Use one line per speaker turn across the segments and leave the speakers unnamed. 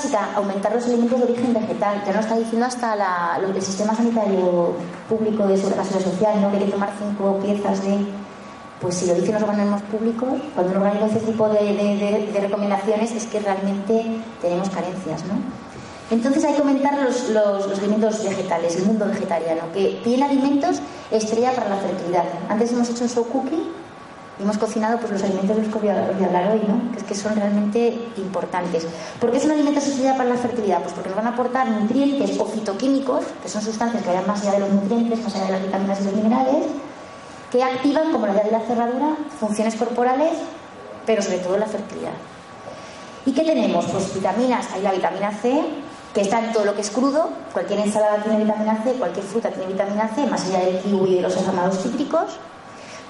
Básica, aumentar los alimentos de origen vegetal. Ya nos está diciendo hasta la, lo del sistema sanitario público de seguridad social, ¿no? que hay que tomar cinco piezas de... Pues si lo dicen los organismos públicos, cuando uno organiza ese tipo de, recomendaciones es que realmente tenemos carencias. ¿no? Entonces hay que aumentar los, los, alimentos vegetales, el mundo vegetariano, que tiene alimentos estrella para la fertilidad. Antes hemos hecho un show hemos cocinado pues, los alimentos de los que voy a, hablar hoy, ¿no? que, es que son realmente importantes. ¿Por qué son alimentos esenciales para la fertilidad? Pues porque nos van a aportar nutrientes o fitoquímicos, que son sustancias que vayan más allá de los nutrientes, más allá de las vitaminas y los minerales, que activan, como la de la cerradura, funciones corporales, pero sobre todo la fertilidad. ¿Y qué tenemos? Pues vitaminas, hay la vitamina C, que está en todo lo que es crudo, cualquier ensalada tiene vitamina C, cualquier fruta tiene vitamina C, más allá del kiwi y de los llamados cítricos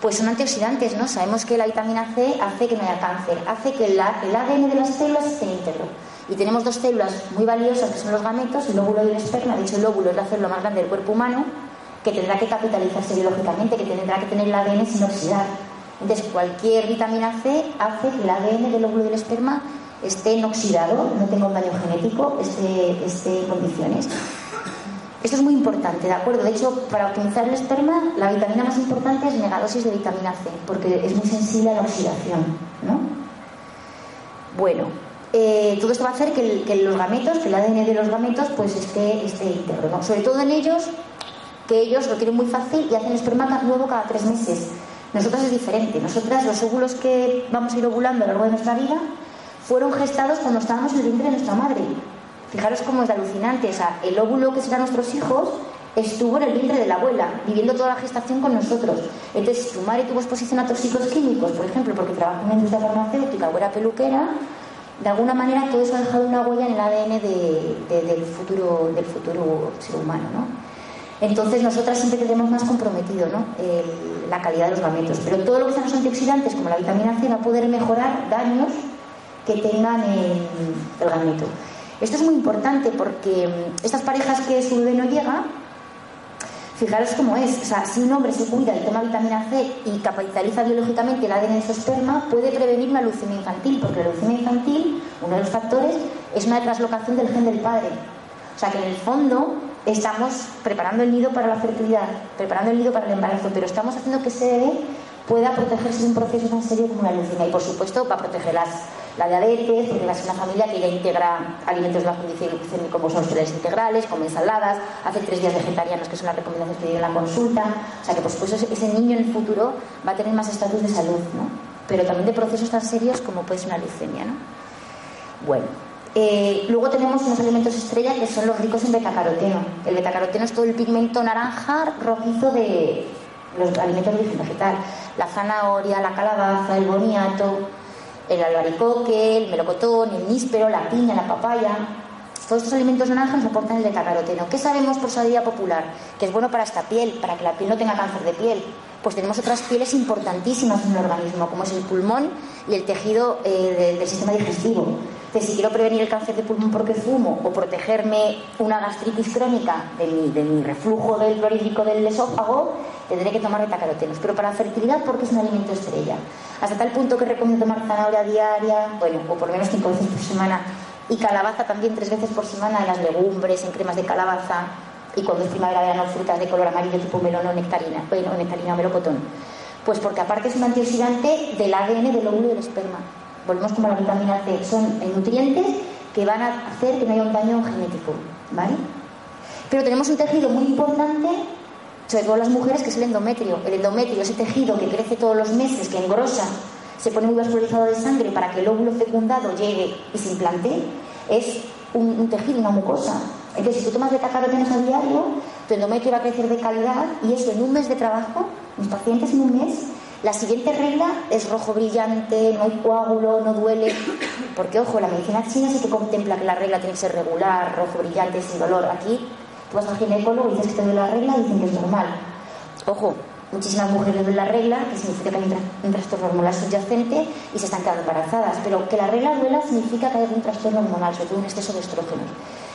pues son antioxidantes, ¿no? Sabemos que la vitamina C hace que no haya cáncer, hace que el ADN de las células esté íntegro. Y tenemos dos células muy valiosas que son los gametos, el óvulo y el esperma. De hecho, el óvulo es la célula más grande del cuerpo humano, que tendrá que capitalizarse biológicamente, que tendrá que tener el ADN sin oxidar. Entonces, cualquier vitamina C hace que el ADN del óvulo y del esperma esté inoxidado, no tenga un daño genético, esté en condiciones. Esto es muy importante, ¿de acuerdo? De hecho, para optimizar el esperma, la vitamina más importante es megadosis de vitamina C, porque es muy sensible a la oxidación, ¿no? Bueno, eh, todo esto va a hacer que, los gametos, que el ADN de los gametos, pues esté, esté íntegro, ¿no? Sobre todo en ellos, que ellos lo tienen muy fácil y hacen esperma nuevo cada tres meses. Nosotras es diferente. Nosotras, los óvulos que vamos a ir ovulando a lo largo de nuestra vida, fueron gestados cuando estábamos en el vientre de nuestra madre. Fijaros cómo es alucinante. O sea, el óvulo que serán nuestros hijos estuvo en el vientre de la abuela, viviendo toda la gestación con nosotros. Entonces, si tu madre tuvo exposición a tóxicos químicos, por ejemplo, porque trabajó en la industria farmacéutica o era peluquera, de alguna manera todo eso ha dejado una huella en el ADN del, futuro, ser humano, ¿no? Entonces, nosotras siempre tenemos más comprometido la calidad de los gametos. Pero todo lo que sean los antioxidantes, como la vitamina C, va a poder mejorar daños que tengan el gameto. Esto es muy importante porque mm, estas parejas que su bebé no llega, fijaros cómo es. O sea, si un hombre se cuida y toma vitamina C y capitaliza biológicamente el ADN de su esperma, puede prevenir una leucemia infantil, porque la leucemia infantil, uno de los factores, es una translocación del gen del padre. O sea que en el fondo estamos preparando el nido para la fertilidad, preparando el nido para el embarazo, pero estamos haciendo que ese bebé pueda protegerse de un proceso tan serio como la leucemia. Y por supuesto va a proteger las la diabetes, porque una familia que ya integra alimentos de bajo índice como son cereales integrales, como ensaladas, hace tres días vegetarianos, que son las recomendaciones que dio en la consulta. O sea que, por supuesto, ese niño en el futuro va a tener más estatus de salud, ¿no? Pero también de procesos tan serios como puede ser una leucemia, ¿no? Bueno, eh, luego tenemos unos alimentos estrella que son los ricos en betacaroteno. El betacaroteno es todo el pigmento naranja rojizo de los alimentos de origen vegetal. La zanahoria, la calabaza, el boniato, el albaricoque, el melocotón, el níspero, la piña, la papaya. Todos estos alimentos naranjas nos aportan el betacaroteno. ¿Qué sabemos por sabiduría popular? Que es bueno para esta piel, para que la piel no tenga cáncer de piel. Pues tenemos otras pieles importantísimas en el organismo, como es el pulmón y el tejido eh, del sistema digestivo. Si quiero prevenir el cáncer de pulmón porque fumo o protegerme una gastritis crónica de mi, de mi reflujo del clorhídrico del esófago, tendré que tomar betacarotenos. Pero para fertilidad, porque es un alimento estrella. Hasta tal punto que recomiendo tomar zanahoria diaria, bueno, o por lo menos cinco veces por semana, y calabaza también tres veces por semana en las legumbres, en cremas de calabaza, y cuando es primavera, verano, frutas de color amarillo tipo melón o nectarina, bueno, nectarina o melocotón. Pues porque aparte es un antioxidante del ADN del óvulo y del esperma. Volvemos como la vitamina C. Son nutrientes que van a hacer que no haya un daño genético, ¿vale? Pero tenemos un tejido muy importante, sobre todo las mujeres, que es el endometrio. El endometrio, ese tejido que crece todos los meses, que engrosa, se pone muy vascularizado de sangre para que el óvulo fecundado llegue y se implante, es un, tejido, una mucosa. Entonces, si tú tomas betacarotenos a diario, tu endometrio va a crecer de calidad y eso en un mes de trabajo, mis pacientes en un mes, la siguiente regla es rojo brillante, no hay coágulo, no duele. Porque, ojo, la medicina china sí que contempla que la regla tiene que ser regular, rojo brillante, sin dolor. Aquí tú vas al ginecólogo y dices que te duele la regla y dicen que es normal. Ojo, muchísimas mujeres ven la regla, que significa que hay un trastorno hormonal subyacente y se están quedando embarazadas. Pero que la regla duela significa que hay un trastorno hormonal, sobre todo un exceso de estrógenos.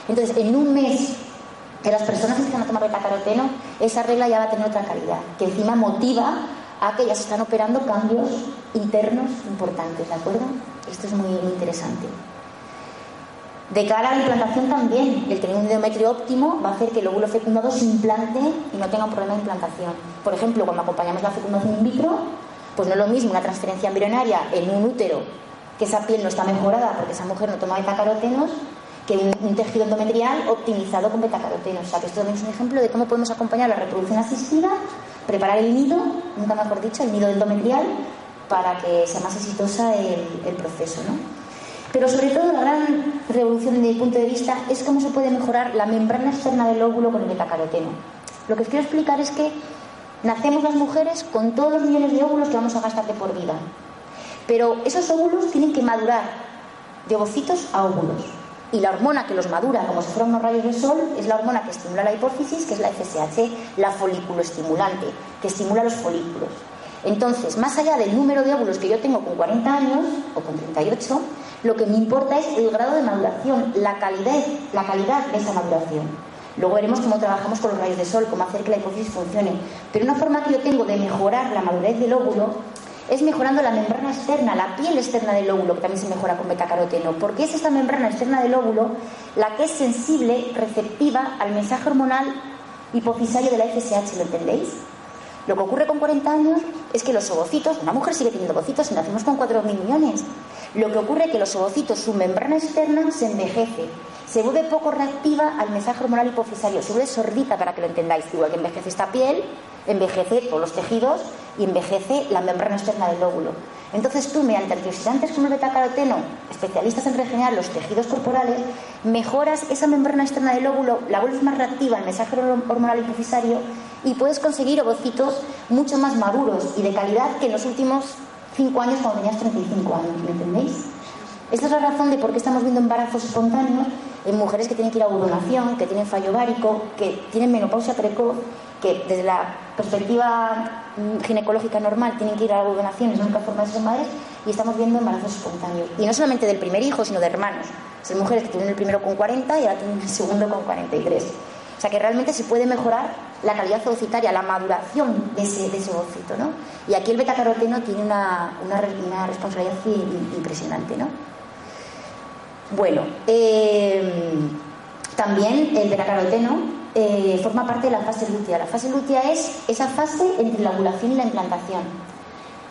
Entonces, en un mes que las personas empiezan a tomar betacaroteno, esa regla ya va a tener otra calidad, que encima motiva a que ya se están operando cambios internos importantes, ¿de acuerdo? Esto es muy, interesante. De cara a la implantación también, el tener un endometrio óptimo va a hacer que el óvulo fecundado se implante y no tenga un problema de implantación. Por ejemplo, cuando acompañamos la fecundación in vitro, pues no es lo mismo una transferencia embrionaria en un útero, que esa piel no está mejorada porque esa mujer no toma betacarotenos, que un, tejido endometrial optimizado con betacarotenos. O sea, que esto también es un ejemplo de cómo podemos acompañar la reproducción asistida, preparar el nido, nunca mejor dicho, el nido endometrial, para que sea más exitosa el, proceso. ¿no? Pero sobre todo la gran revolución desde mi punto de vista es cómo se puede mejorar la membrana externa del óvulo con el betacaroteno. Lo que os quiero explicar es que nacemos las mujeres con todos los millones de óvulos que vamos a gastar de por vida. Pero esos óvulos tienen que madurar de ovocitos a óvulos. Y la hormona que los madura, como si fueran unos rayos de sol, es la hormona que estimula la hipófisis, que es la FSH, la folículo estimulante, que estimula los folículos. Entonces, más allá del número de óvulos que yo tengo con 40 años o con 38, lo que me importa es el grado de maduración, la calidad, la calidad de esa maduración. Luego veremos cómo trabajamos con los rayos de sol, cómo hacer que la hipófisis funcione. Pero una forma que yo tengo de mejorar la madurez del óvulo es mejorando la membrana externa, la piel externa del óvulo, que también se mejora con betacaroteno, porque es esta membrana externa del óvulo la que es sensible, receptiva al mensaje hormonal hipofisario de la FSH, ¿lo entendéis? Lo que ocurre con 40 años es que los ovocitos, una mujer sigue teniendo ovocitos y nacimos con 4.000 millones. Lo que ocurre es que los ovocitos, su membrana externa se envejece, se vuelve poco reactiva al mensaje hormonal hipofisario, se vuelve sordita para que lo entendáis, igual que envejece esta piel, envejece todos los tejidos y envejece la membrana externa del óvulo. Entonces tú, mediante antioxidantes como el betacaroteno, especialistas en regenerar los tejidos corporales, mejoras esa membrana externa del óvulo, la vuelves más reactiva al mensaje hormonal hipofisario y puedes conseguir ovocitos mucho más maduros y de calidad que en los últimos 5 años cuando tenías 35 años, ¿me entendéis? Esta es la razón de por qué estamos viendo embarazos espontáneos en mujeres que tienen que ir a ovulonación, que tienen fallo ovárico, que tienen menopausia precoz desde la perspectiva mm, ginecológica normal tienen que ir a la ovunación, es la única forma de ser madres, y estamos viendo embarazos espontáneos. Y no solamente del primer hijo, sino de hermanos. Son mujeres que tienen el primero con 40 y ahora tienen el segundo con 43. O sea que realmente se puede mejorar la calidad ovocitaria, la maduración de ese, de ese ovocito, ¿no? Y aquí el betacaroteno tiene una, una, responsabilidad impresionante, ¿no? Bueno, eh, también el betacaroteno eh, forma parte de la fase lútea. La fase lútea es esa fase entre la ovulación y la implantación.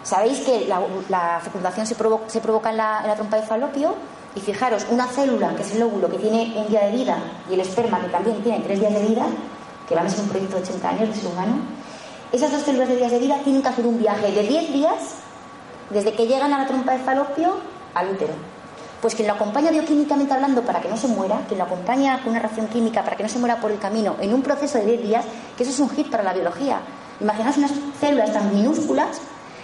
Sabéis que la, fecundación se, provoca en la, trompa de falopio y fijaros, una célula, que es el óvulo, que tiene un día de vida, y el esperma, que también tiene tres días de vida, que van a ser un proyecto de 80 años de ser humano, esas dos células de días de vida tienen que hacer un viaje de 10 días desde que llegan a la trompa de falopio al útero. Pues quien lo acompaña bioquímicamente hablando para que no se muera, quien lo acompaña con una reacción química para que no se muera por el camino en un proceso de 10 días, que eso es un hit para la biología. Imaginaos unas células tan minúsculas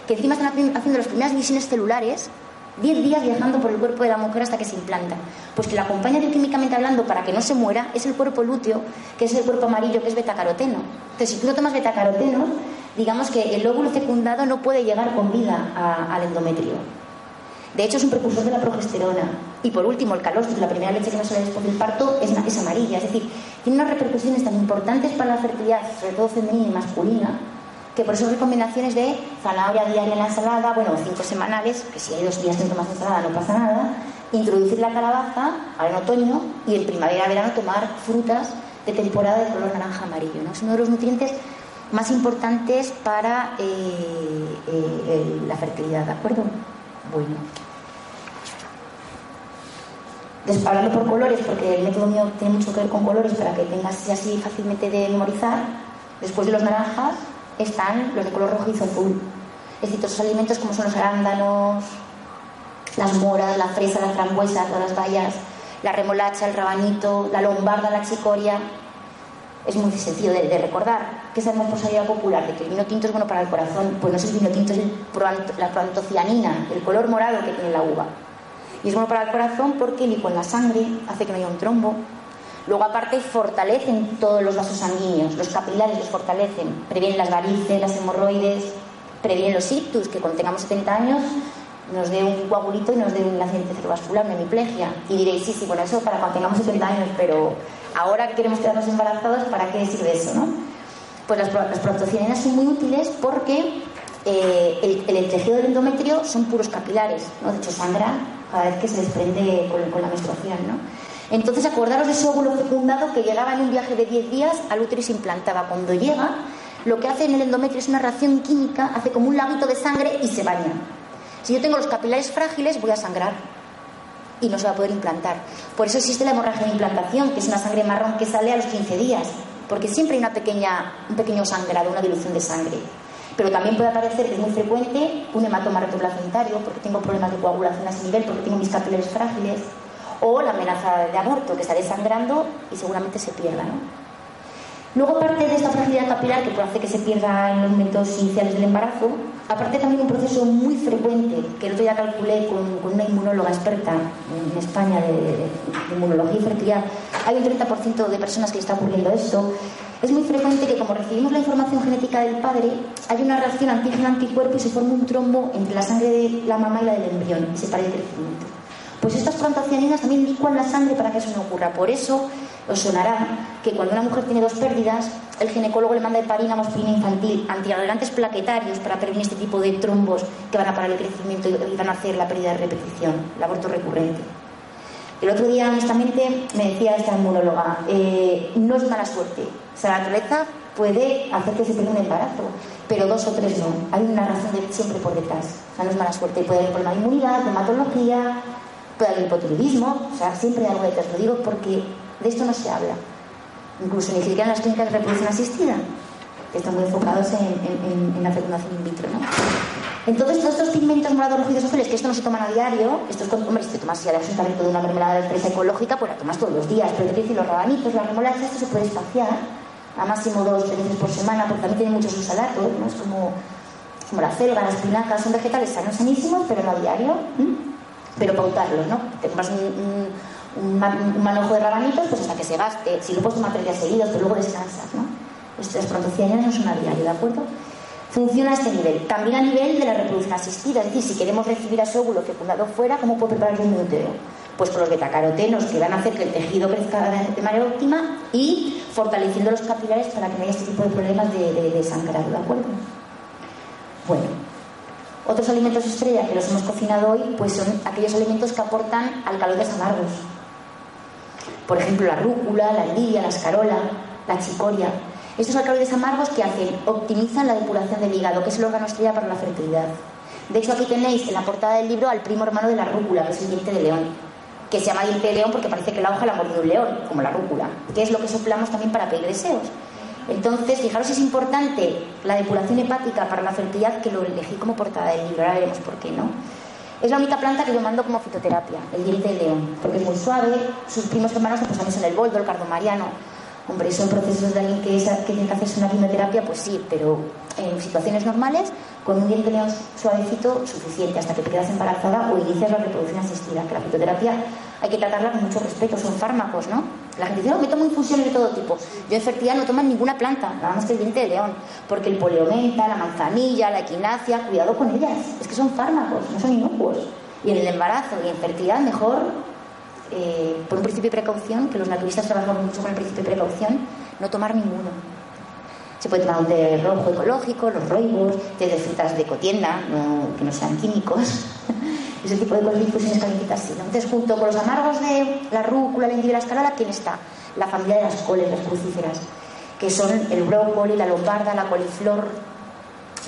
que encima están haciendo las primeras divisiones celulares 10 días viajando por el cuerpo de la mujer hasta que se implanta. Pues quien la acompaña bioquímicamente hablando para que no se muera es el cuerpo lúteo, que es el cuerpo amarillo, que es betacaroteno. Entonces, si tú no tomas betacaroteno, digamos que el óvulo fecundado no puede llegar con vida al endometrio. De hecho, es un precursor de la progesterona. Y por último, el calostro, la primera leche que nos sale después del parto, es, es amarilla. Es decir, tiene unas repercusiones tan importantes para la fertilidad, sobre todo femenina y masculina, que por eso recomendaciones de zanahoria diaria en la ensalada, bueno, cinco semanales, que si hay dos días que no tomas ensalada no pasa nada, introducir la calabaza ahora en otoño y en primavera-verano tomar frutas de temporada de color naranja amarillo. ¿no? Es uno de los nutrientes más importantes para eh, eh, la fertilidad, ¿de acuerdo? Bueno. por colores, porque el método mío tiene mucho que ver con colores para que tengas así fácilmente de memorizar, después de los naranjas están los de color rojizo azul. Es decir, todos alimentos como son los arándanos, las moras, la fresa, las frambuesas, todas las bayas, la remolacha, el rabanito, la lombarda, la chicoria. Es muy sencillo de, recordar. ¿Qué sabemos por salida popular? De que el vino tinto es bueno para el corazón. Pues no es el vino tinto, es la proantocianina, el color morado que tiene la uva. Y es bueno para el corazón porque licua en la sangre, hace que no haya un trombo. Luego, aparte, fortalecen todos los vasos sanguíneos, los capilares los fortalecen, previenen las varices, las hemorroides, previenen los ictus, que cuando tengamos 70 años nos dé un coagulito y nos dé un accidente cerebrovascular, una hemiplegia. Y diréis, sí, sí, bueno, eso para cuando tengamos 70 años, pero ahora que queremos quedarnos embarazados, ¿para qué sirve eso? Pues las, las son muy útiles porque eh, el, tejido del endometrio son puros capilares, ¿no? De hecho, sangra cada vez que se desprende con, la menstruación. Entonces, acordaros de ese óvulo fecundado que llegaba en un viaje de 10 días al útero y se implantaba. Cuando llega, lo que hace en el endometrio es una reacción química, hace como un laguito de sangre y se baña. Si yo tengo los capilares frágiles, voy a sangrar y no se va a poder implantar. Por eso existe la hemorragia de implantación, que es una sangre marrón que sale a los 15 días, porque siempre hay una pequeña, un pequeño sangrado, una dilución de sangre. Pero también puede aparecer, que es muy frecuente, un hematoma retroplacentario, porque tengo problemas de coagulación a ese nivel, porque tengo mis capilares frágiles, o la amenaza de aborto, que estaré sangrando y seguramente se pierda. ¿no? Luego, aparte de esta fragilidad capilar que puede hacer que se pierda en los momentos iniciales del embarazo, aparte también un proceso muy frecuente, que el otro día calculé con, una inmunóloga experta en España de, inmunología y fertilidad, hay un 30% de personas que está ocurriendo esto. Es muy frecuente que como recibimos la información genética del padre, hay una reacción antígeno-anticuerpo y se forma un trombo entre la sangre de la mamá y la del embrión y se para el crecimiento. Pues estas proantocianinas también licuan la sangre para que eso no ocurra. Por eso os sonará que cuando una mujer tiene dos pérdidas, el ginecólogo le manda heparina morfina infantil, antiagregantes plaquetarios para prevenir este tipo de trombos que van a parar el crecimiento y van a hacer la pérdida de repetición, el aborto recurrente. El otro día, honestamente, me decía esta inmunóloga, eh, no es mala suerte. O sea, la naturaleza puede hacer que se pierda un embarazo, pero dos o tres no. Hay una razón de, siempre por detrás. O sea, no es mala suerte. Puede haber problema de inmunidad, de hematología, puede haber hipotiroidismo. O sea, siempre hay algo detrás. Lo digo porque de esto no se habla. Incluso ni siquiera en las clínicas de reproducción asistida, que están muy enfocados en, la fecundación in vitro. ¿no? Entonces, todos estos pigmentos morados, rojos azules, que esto no se toman a diario, esto es, hombre, si te tomas ya de una mermelada de fresa ecológica, pues la tomas todos los días. Pero te los rabanitos, las remolachas, esto se puede espaciar a máximo dos veces por semana, porque también tiene muchos usalatos, ¿no? Es como, como la selva, las espinacas, son vegetales sanos, sanísimos, pero no a diario. Pero pautarlos, ¿no? Te un un, manojo de rabanitos, pues hasta que se gaste. Si lo puedes tomar tres días seguidos, pero luego descansas, ¿no? Estas protociones no son a diario, ¿de acuerdo? Funciona a este nivel. También a nivel de la reproducción asistida, es decir, si queremos recibir a ese óvulo fecundado fuera, ¿cómo puedo preparar un útero? Pues con los betacarotenos que van a hacer que el tejido crezca de manera óptima y fortaleciendo los capilares para que no haya este tipo de problemas de, de, de sangrado, ¿de acuerdo? Bueno, otros alimentos estrella que los hemos cocinado hoy, pues son aquellos alimentos que aportan alcaloides amargos. Por ejemplo, la rúcula, la endidia, la escarola, la chicoria. Estos alcaloides amargos que hacen, optimizan la depuración del hígado, que es el órgano estrella para la fertilidad. De hecho, aquí tenéis en la portada del libro al primo hermano de la rúcula, que es el diente de león, que se llama diente de león porque parece que la hoja la mordió un león, como la rúcula, que es lo que soplamos también para pedir deseos. Entonces, fijaros es importante la depuración hepática para la fertilidad, que lo elegí como portada del libro, ahora veremos por qué, ¿no? Es la única planta que yo mando como fitoterapia, el diente de león, porque es muy suave. Sus primos hermanos pues, también son el boldo, el cardomariano. Hombre, son procesos de alguien que, que tiene que hacerse una quimioterapia, pues sí, pero en situaciones normales, con un diente de león suavecito, suficiente, hasta que te quedas embarazada o inicias la reproducción asistida, que la fitoterapia hay que tratarla con mucho respeto, son fármacos, ¿no? La gente dice, no, me tomo infusiones de todo tipo. Yo en fertilidad no tomo ninguna planta, nada más que el diente de león, porque el poliomenta, la manzanilla, la equinacia, cuidado con ellas, es que son fármacos, no son inocuos. Y en el embarazo y en fertilidad mejor, eh, por un principio de precaución, que los naturistas trabajamos mucho con el principio de precaución, no tomar ninguno. Se puede tomar un té rojo ecológico, los roibos, té de frutas de cotienda, que no sean químicos. ese tipo de cosas, infusiones calentitas, sí. Entonces, junto con los amargos de la rúcula, la endive y la escalada, ¿quién está? La familia de las coles, las crucíferas, que son el brócoli, la lombarda, la coliflor.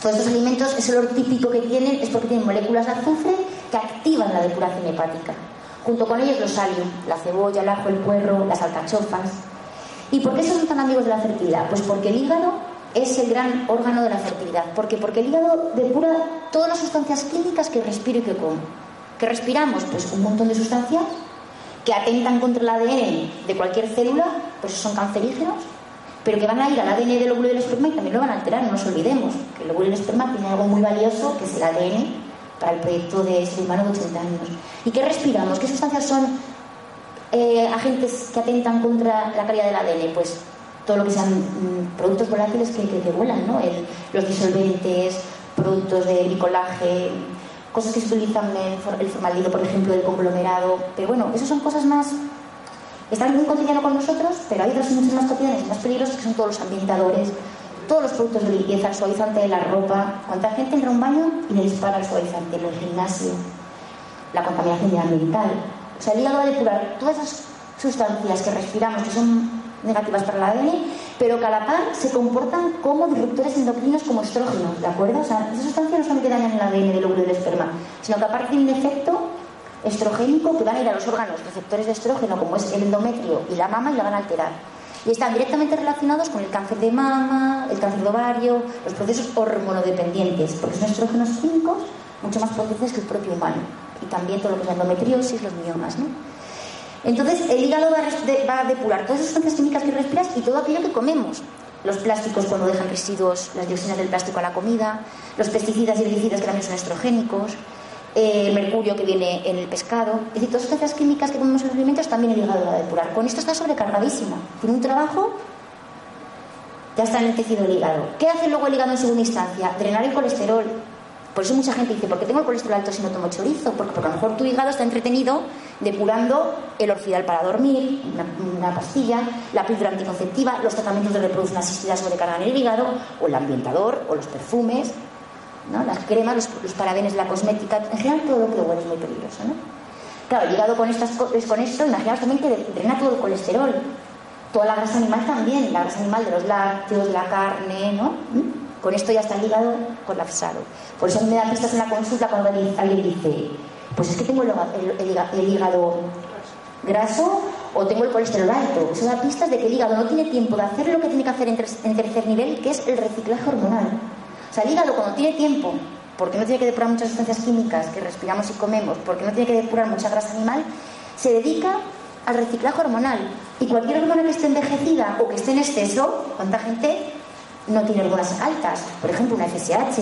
Todos estos alimentos, ese olor típico que tienen es porque tienen moléculas de azufre que activan la depuración hepática. Junto con ellos los alium, la cebolla, el ajo, el puerro, las alcachofas. ¿Y por qué son tan amigos de la fertilidad? Pues porque el hígado es el gran órgano de la fertilidad. ¿Por qué? Porque el hígado depura todas las sustancias químicas que respiro y que como. ¿Qué respiramos? Pues un montón de sustancias que atentan contra el ADN de cualquier célula, pues son cancerígenos, pero que van a ir al ADN del óvulo del esperma y también lo van a alterar, no nos olvidemos que el óvulo del esperma tiene algo muy valioso que es el ADN para el proyecto de ser humano de 80 años. ¿Y qué respiramos? ¿Qué sustancias son eh, agentes que atentan contra la calidad del ADN? Pues todo lo que sean mm, productos volátiles que, que, vuelan, ¿no? los disolventes, productos de bricolaje, cosas que se utilizan en el formaldehído, por ejemplo, del conglomerado. Pero bueno, esas son cosas más. Están muy cotidiano con nosotros, pero hay otras muchas más cotidianas y más peligrosas que son todos los ambientadores, todos los productos de limpieza, el suavizante de la ropa. Cuánta gente entra a un baño y le dispara el suavizante, en el gimnasio, la contaminación ambiental. O sea, el hígado va a depurar todas esas sustancias que respiramos, que son negativas para el ADN, pero que a la par se comportan como disruptores endocrinos como estrógenos, ¿de acuerdo? O sea, esas sustancias no solamente dañan el ADN del óvulo del esperma, sino que aparte tienen un efecto estrogénico que van a ir a los órganos receptores de estrógeno, como es el endometrio y la mama, y la van a alterar. Y están directamente relacionados con el cáncer de mama, el cáncer de ovario, los procesos hormonodependientes, porque son estrógenos químicos mucho más potentes que el propio humano. Y también todo lo que es la endometriosis, los miomas, ¿no? Entonces, el hígado va a, depurar todas esas sustancias químicas que respiras y todo aquello que comemos. Los plásticos cuando dejan residuos, las dioxinas del plástico a la comida, los pesticidas y herbicidas que también son estrogénicos, eh, el mercurio que viene en el pescado. Es decir, todas las sustancias químicas que comemos en los alimentos también el hígado va a depurar. Con esto está sobrecargadísimo. Tiene un trabajo, ya está en el hígado. ¿Qué hace luego el hígado en segunda instancia? Drenar el colesterol, por eso mucha gente dice, ¿por qué tengo el colesterol alto si no tomo chorizo? Porque, porque a lo mejor tu hígado está entretenido depurando el orfidal para dormir, una, pastilla, la píldora anticonceptiva, los tratamientos de reproducción asistida sobrecargan el hígado, o el ambientador, o los perfumes, ¿no? las cremas, los, parabenes de la cosmética, en general todo lo que huele es muy peligroso. ¿no? Claro, el hígado con, estas, con esto, imaginaos también que drena todo el colesterol, toda la grasa animal también, la grasa animal de los lácteos, de la carne, ¿no? ¿Mm? Con esto ya está el hígado colapsado. Por eso me da pistas en la consulta cuando alguien dice, pues es que tengo el, hígado graso o tengo el colesterol alto. Eso da pistas de que el hígado no tiene tiempo de hacer lo que tiene que hacer en, tercer nivel, que es el reciclaje hormonal. O sea, el hígado cuando tiene tiempo, porque no tiene que depurar muchas sustancias químicas que respiramos y comemos, porque no tiene que depurar mucha grasa animal, se dedica al reciclaje hormonal. Y cualquier hormona que esté envejecida o que esté en exceso, ¿cuánta gente no tiene hormonas altas. Por ejemplo, una FSH,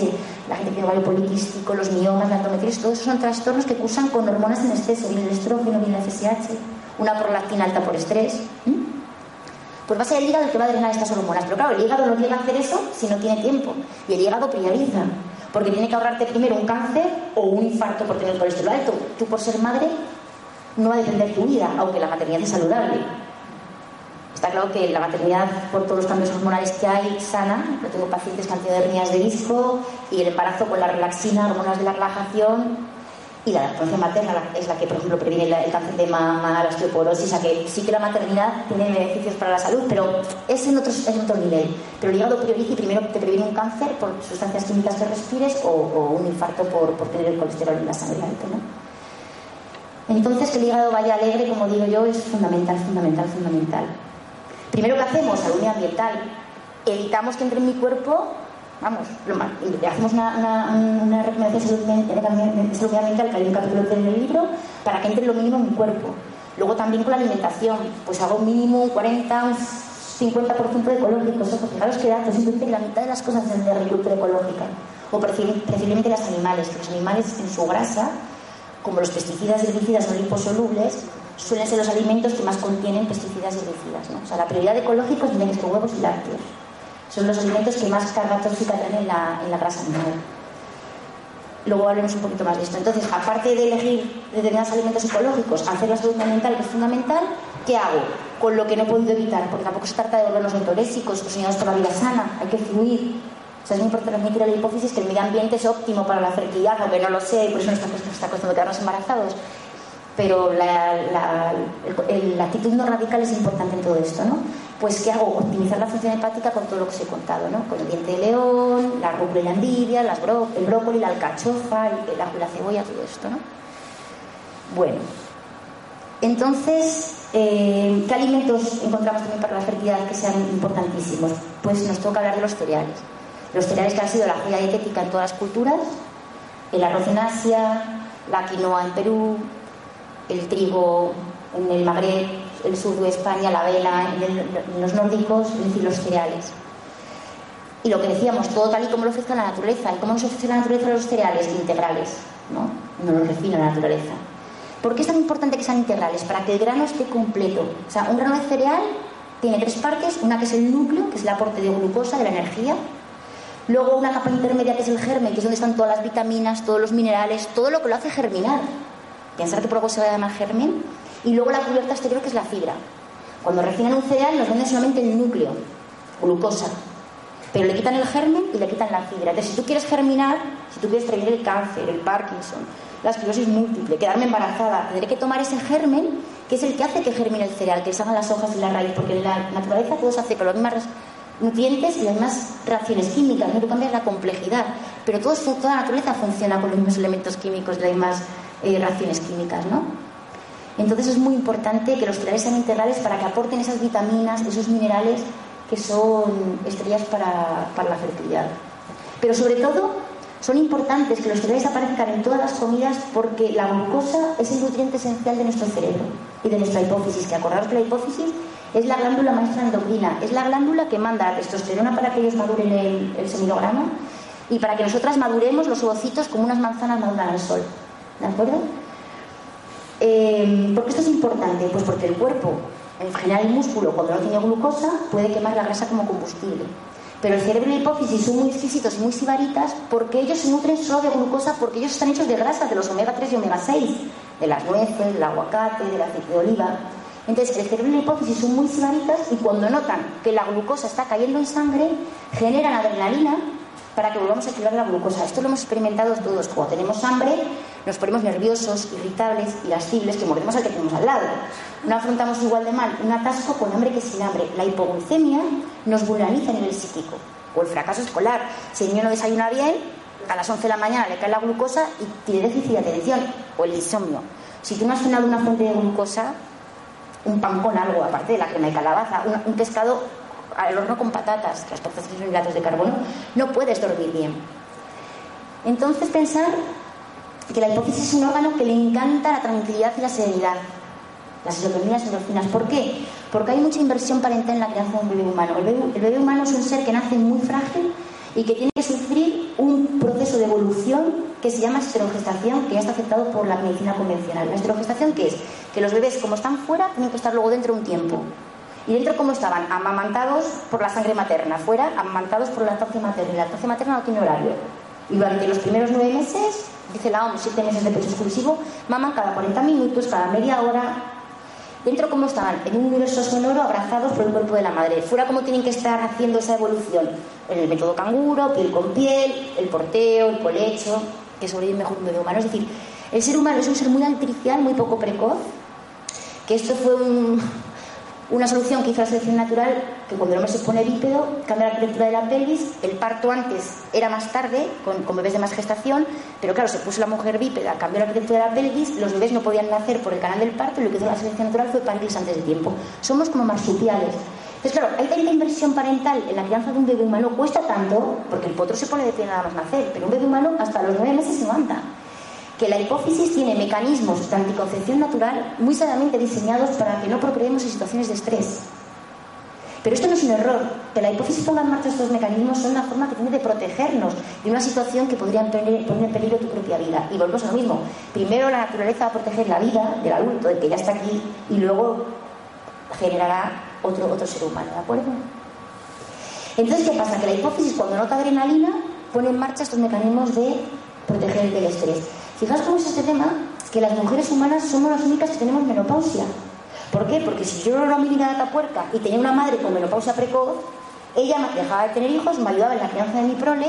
la gente tiene ovario poliquístico, los miomas, la endometriosis, todos esos son trastornos que cursan con hormonas en exceso. Viene el estrógeno, viene la FSH, una prolactina alta por estrés. Pues va a ser el hígado el que va a drenar estas hormonas. Pero claro, el hígado no llega a hacer eso si no tiene tiempo. Y el hígado prioriza. Porque tiene que ahorrarte primero un cáncer o un infarto por tener colesterol alto. Tú, por ser madre, no va a depender tu vida, aunque la maternidad es saludable. Está claro que la maternidad, por todos los cambios hormonales que hay, sana. Yo tengo pacientes que han tenido hernias de disco y el embarazo con la relaxina, hormonas de la relajación y la lactancia materna es la que, por ejemplo, previene el cáncer de mama, la osteoporosis, o que sí que la maternidad tiene beneficios para la salud, pero es en otro, en nivel. Pero el hígado prioriza y primero te previene un cáncer por sustancias químicas que respires o, un infarto por, tener el colesterol en la sangre ¿no? Entonces, que el hígado vaya alegre, como digo yo, es fundamental, fundamental, fundamental. Primero, ¿qué hacemos? Salud ambiental. Evitamos que entre en mi cuerpo, vamos, lo hacemos una, una, recomendación de salud, ambiental, que hay un capítulo en el libro, para que entre lo mínimo en mi cuerpo. Luego también con la alimentación, pues hago mínimo un 40, un 50% de ecológico. Eso, fijaros que datos, simplemente la mitad de las cosas es de agricultura ecológica. O preferiblemente los animales, que los animales en su grasa, como los pesticidas y herbicidas son liposolubles, suelen ser los alimentos que más contienen pesticidas y herbicidas. ¿no? O sea, la prioridad ecológica es que huevos y lácteos. Son los alimentos que más carga tóxica tienen en la, en la grasa animal. Luego hablaremos un poquito más de esto. Entonces, aparte de elegir determinados alimentos ecológicos, hacer la salud ambiental, que es fundamental, ¿qué hago? Con lo que no he podido evitar, porque tampoco se trata de volvernos autorésicos, soñados por la vida sana, hay que fluir. O sea, es muy importante transmitir la hipófisis que el medio ambiente es óptimo para la fertilidad, aunque no lo sé, y por eso nos está costando quedarnos embarazados pero la, actitud no radical es importante en todo esto, ¿no? Pues, ¿qué hago? Optimizar la función hepática con todo lo que os he contado, ¿no? Con el diente de león, la rúcula y la envidia, las el brócoli, la alcachofa, el, la, la, cebolla, todo esto, ¿no? Bueno, Entonces, eh, ¿qué alimentos encontramos también para la fertilidad que sean importantísimos? Pues nos toca hablar de los cereales. Los cereales que han sido la joya dietética en todas las culturas, el arroz en Asia, la quinoa en Perú, el trigo en el Magreb, el sur de España, la en, los nórdicos, es decir, los cereales. Y lo que decíamos, todo tal y como lo ofrece la naturaleza. ¿Y cómo nos ofrece la naturaleza los cereales? Integrales, ¿no? No los refina la naturaleza. ¿Por qué es tan importante que sean integrales? Para que el grano esté completo. O sea, un grano de cereal tiene tres partes, una que es el núcleo, que es el aporte de glucosa, de la energía. Luego una capa intermedia que es el germen, que es donde están todas las vitaminas, todos los minerales, todo lo que lo hace germinar. Pensar que por algo se va a llamar germen. Y luego la cubierta exterior, que es la fibra. Cuando refinan un cereal nos venden solamente el núcleo, glucosa. Pero le quitan el germen y le quitan la fibra. Entonces, si tú quieres germinar, si tú quieres prevenir el cáncer, el Parkinson, la esclerosis múltiple, quedarme embarazada, tendré que tomar ese germen que es el que hace que germine el cereal, que salgan las hojas y la raíz, porque la naturaleza todo se hace con los mismos nutrientes y las mismas reacciones químicas, no tú cambias la complejidad, pero todo, toda la naturaleza funciona con los mismos elementos químicos y las mismas eh, reacciones químicas, ¿no? Entonces es muy importante que los cereales sean integrales para que aporten esas vitaminas, esos minerales que son estrellas para, la fertilidad. Pero sobre todo son importantes que los cereales aparezcan en todas las comidas porque la glucosa es el nutriente esencial de nuestro cerebro y de nuestra hipófisis, que acordaros que la hipófisis es la glándula maestra endocrina, es la glándula que manda la testosterona para que ellos maduren el, el y para que nosotras maduremos los ovocitos como unas manzanas maduran al sol. ¿De acuerdo? Eh, ¿Por qué esto es importante? Pues porque el cuerpo, en general el músculo, cuando no tiene glucosa, puede quemar la grasa como combustible. Pero el cerebro y la hipófisis son muy exquisitos y muy sibaritas porque ellos se nutren solo de glucosa porque ellos están hechos de grasas, de los omega 3 y omega 6, de las nueces, del aguacate, del aceite de oliva. Entonces, el cerebro y la hipófisis son muy sibaritas y cuando notan que la glucosa está cayendo en sangre, generan adrenalina para que volvamos a equilibrar la glucosa. Esto lo hemos experimentado todos. Cuando tenemos hambre, nos ponemos nerviosos, irritables, irascibles, que mordemos al que tenemos al lado. No afrontamos igual de mal un atasco con hambre que sin hambre. La hipoglucemia nos vulnerabiliza a nivel psíquico. O el fracaso escolar. Si el niño no desayuna bien, a las 11 de la mañana le cae la glucosa y tiene déficit de atención. O el insomnio. Si tú no has cenado una fuente de glucosa, un pan con algo, aparte de la crema de calabaza, un, pescado al horno con patatas, las patatas hidratos de carbono, no puedes dormir bien. Entonces pensar que la hipófisis es un órgano que le encanta la tranquilidad y la serenidad. Las serotoниnas y endorfinas. ¿Por qué? Porque hay mucha inversión parental en la crianza de un bebé humano. El bebé, el bebé humano es un ser que nace muy frágil y que tiene que sufrir un proceso de evolución que se llama esterogestación, que ya está aceptado por la medicina convencional. ¿La esterogestación qué es? Que los bebés, como están fuera, tienen que estar luego dentro un tiempo. ¿Y dentro cómo estaban? Amamantados por la sangre materna, fuera amamantados por la lactancia materna. Y la lactancia materna no tiene horario. Y durante los primeros nueve meses dice la OMS, siete meses de pecho exclusivo, maman cada 40 minutos, cada media hora. Dentro, ¿cómo estaban? En un universo sonoro abrazados por el cuerpo de la madre. Fuera, ¿cómo tienen que estar haciendo esa evolución? En el método canguro, piel con piel, el porteo, el colecho, que sobrevive mejor un bebé humano. Es decir, el ser humano es un ser muy artificial, muy poco precoz, que esto fue un, una solución que hizo la selección natural, que cuando el hombre se pone bípedo, cambia la arquitectura de la pelvis. El parto antes era más tarde, con, bebés de más gestación, pero claro, se puso la mujer bípeda, cambió la arquitectura de la pelvis, los bebés no podían nacer por el canal del parto y lo que hizo la selección natural fue parirlos antes de tiempo. Somos como marsupiales. Entonces, claro, hay tanta inversión parental en la crianza de un bebé humano, cuesta tanto, porque el potro se pone de pie nada más nacer, pero un bebé humano hasta los nueve meses se levanta que la hipófisis tiene mecanismos de anticoncepción natural muy sanamente diseñados para que no procreemos en situaciones de estrés. Pero esto no es un error. Que la hipófisis ponga en marcha estos mecanismos son una forma que tiene de protegernos de una situación que podría poner en peligro tu propia vida. Y volvemos a lo mismo. Primero la naturaleza va a proteger la vida del adulto, del que ya está aquí, y luego generará otro, otro ser humano, ¿de acuerdo? Entonces, ¿qué pasa? Que la hipófisis, cuando nota adrenalina, pone en marcha estos mecanismos de proteger del estrés. Fijaos cómo es este tema, que las mujeres humanas somos las únicas que tenemos menopausia. ¿Por qué? Porque si yo era mi de puerca y tenía una madre con menopausia precoz, ella me dejaba de tener hijos, me ayudaba en la crianza de mi prole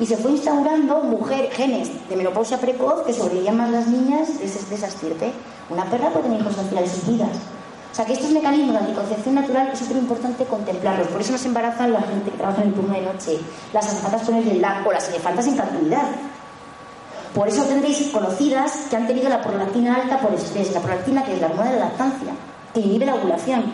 y se fue instaurando mujer, genes de menopausia precoz que sobrevivían más las niñas de, ese, de esa estirpe. Una perra puede tener hijos al final de sus vidas. O sea que estos mecanismos de anticoncepción natural es súper importante contemplarlos. Por eso nos embarazan la gente que trabaja en el turno de noche, las azafatas con el o las elefantas en captividad Por eso tendréis conocidas que han tenido la prolactina alta por estrés, la prolactina que es la hormona de la lactancia, que inhibe la ovulación.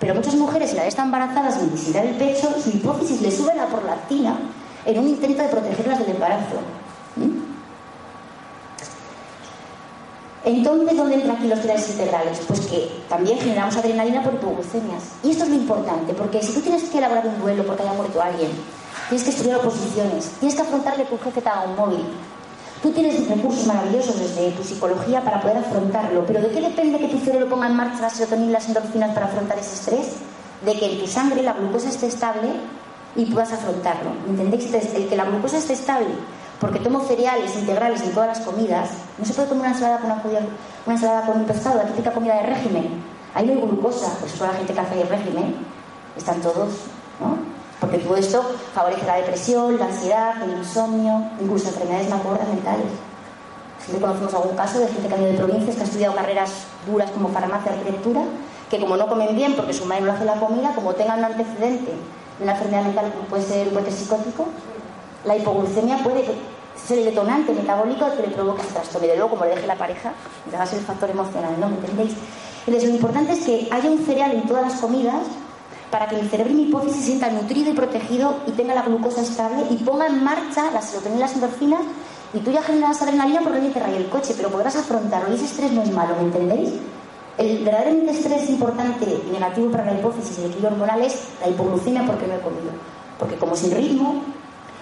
Pero muchas mujeres, si la están embarazadas sin visitar el pecho, su hipófisis le sube la prolactina en un intento de protegerlas del embarazo. Entonces, ¿dónde entran aquí los cereales integrales? Pues que también generamos adrenalina por hipoglucemias. Y esto es lo importante, porque si tú tienes que elaborar un duelo porque haya muerto alguien, tienes que estudiar oposiciones, tienes que afrontarle un jefe haga un móvil, tú tienes recursos maravillosos desde tu psicología para poder afrontarlo, pero ¿de qué depende que tu cerebro ponga en marcha la serotonina y las endorfinas para afrontar ese estrés? De que en tu sangre la glucosa esté estable y puedas afrontarlo. ¿Entendéis? El que la glucosa esté estable porque tomo cereales integrales en todas las comidas, no se puede comer una ensalada con, una, ensalada con un pescado, la típica comida de régimen. Ahí no hay glucosa, pues toda la gente que hace el régimen están todos, ¿no? Porque todo esto favorece la depresión, la ansiedad, el insomnio, incluso enfermedades macroordas mentales. Siempre conocemos algún caso de gente que ha ido de provincias, que ha estudiado carreras duras como farmacia, arquitectura, que como no comen bien porque su madre no hace la comida, como tengan un antecedente de una enfermedad mental como puede ser un psicótico, la hipoglucemia puede ser el detonante metabólico que le provoca el trastorno. Y de luego, como le deje la pareja, le va a ser el factor emocional, ¿no? ¿Me entendéis? Entonces, lo importante es que haya un cereal en todas las comidas para que mi cerebro y mi hipófisis se sientan nutrido y protegido y tenga la glucosa estable y ponga en marcha la serotonina y las endorfinas y tú ya generas adrenalina porque alguien te el coche, pero podrás afrontarlo y ese estrés no es malo, ¿me entendéis? El verdaderamente estrés importante y negativo para la hipófisis y el equilibrio hormonal es la hipoglucemia porque no he comido. Porque como sin ritmo,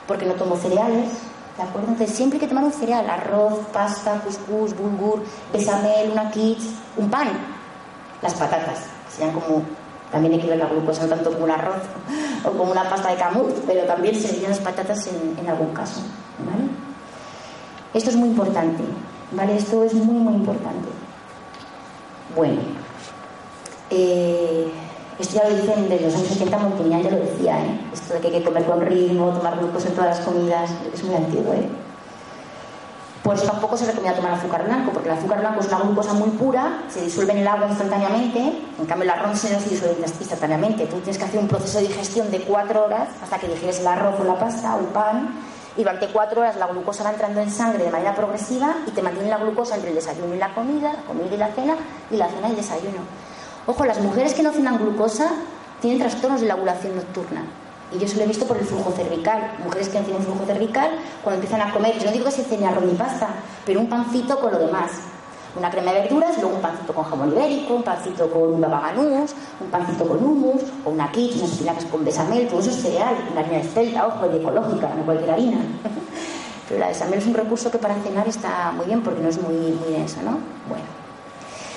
porque no tomo cereales, ¿de acuerdo? Entonces siempre hay que tomar un cereal, arroz, pasta, couscous, bulgur, besamel, una quiche, un pan, las patatas, sean como también equilibran la glucosa, tanto como un arroz o como una pasta de camut, pero también serían las patatas en, algún caso, ¿vale? Esto es muy importante, ¿vale? Esto es muy, muy importante. Bueno, eh, esto ya lo dicen desde los años 70, Montaigne ya lo decía, ¿eh? Esto de que hay que comer con ritmo, tomar glucosa en todas las comidas, es muy antiguo, ¿eh? Pues tampoco se recomienda tomar azúcar blanco, porque el azúcar blanco es una glucosa muy pura, se disuelve en el agua instantáneamente, en cambio el arroz se disuelve instantáneamente. Tú tienes que hacer un proceso de digestión de cuatro horas hasta que digieres el arroz o la pasta o el pan, y durante cuatro horas la glucosa va entrando en sangre de manera progresiva y te mantiene la glucosa entre el desayuno y la comida, la comida y la cena, y la cena y el desayuno. Ojo, las mujeres que no cenan glucosa tienen trastornos de la ovulación nocturna. Y yo eso lo he visto por el flujo cervical. Mujeres que no tienen flujo cervical, cuando empiezan a comer, yo no digo que se cene arroz ni pasta, pero un pancito con lo demás. Una crema de verduras, luego un pancito con jamón ibérico, un pancito con un babaganús, un pancito con hummus, o una quiche, unas espinacas con besamel, todo eso es cereal, una harina de celta, ojo, y ecológica, no cualquier harina. pero la besamel es un recurso que para cenar está muy bien porque no es muy, muy densa, ¿no? Bueno.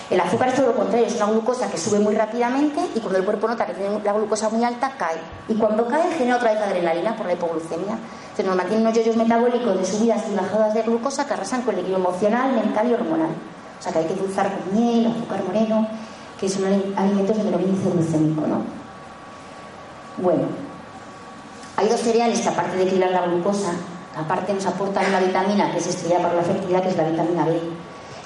El azúcar es todo lo contrario, es una glucosa que sube muy rápidamente y cuando el cuerpo nota que tiene la glucosa muy alta, cae. Y cuando cae, genera otra vez adrenalina por la hipoglucemia. Entonces nos mantienen unos yoyos metabólicos de subidas y bajadas de glucosa que arrasan con el equilibrio emocional, mental y hormonal. O sea que hay que dulzar con miel, azúcar moreno, que son alimentos de menor índice glucémico, ¿no? Bueno, hay dos cereales que aparte de equilibrar la glucosa, aparte nos aportan una vitamina que es estudiada para la fertilidad, que es la vitamina B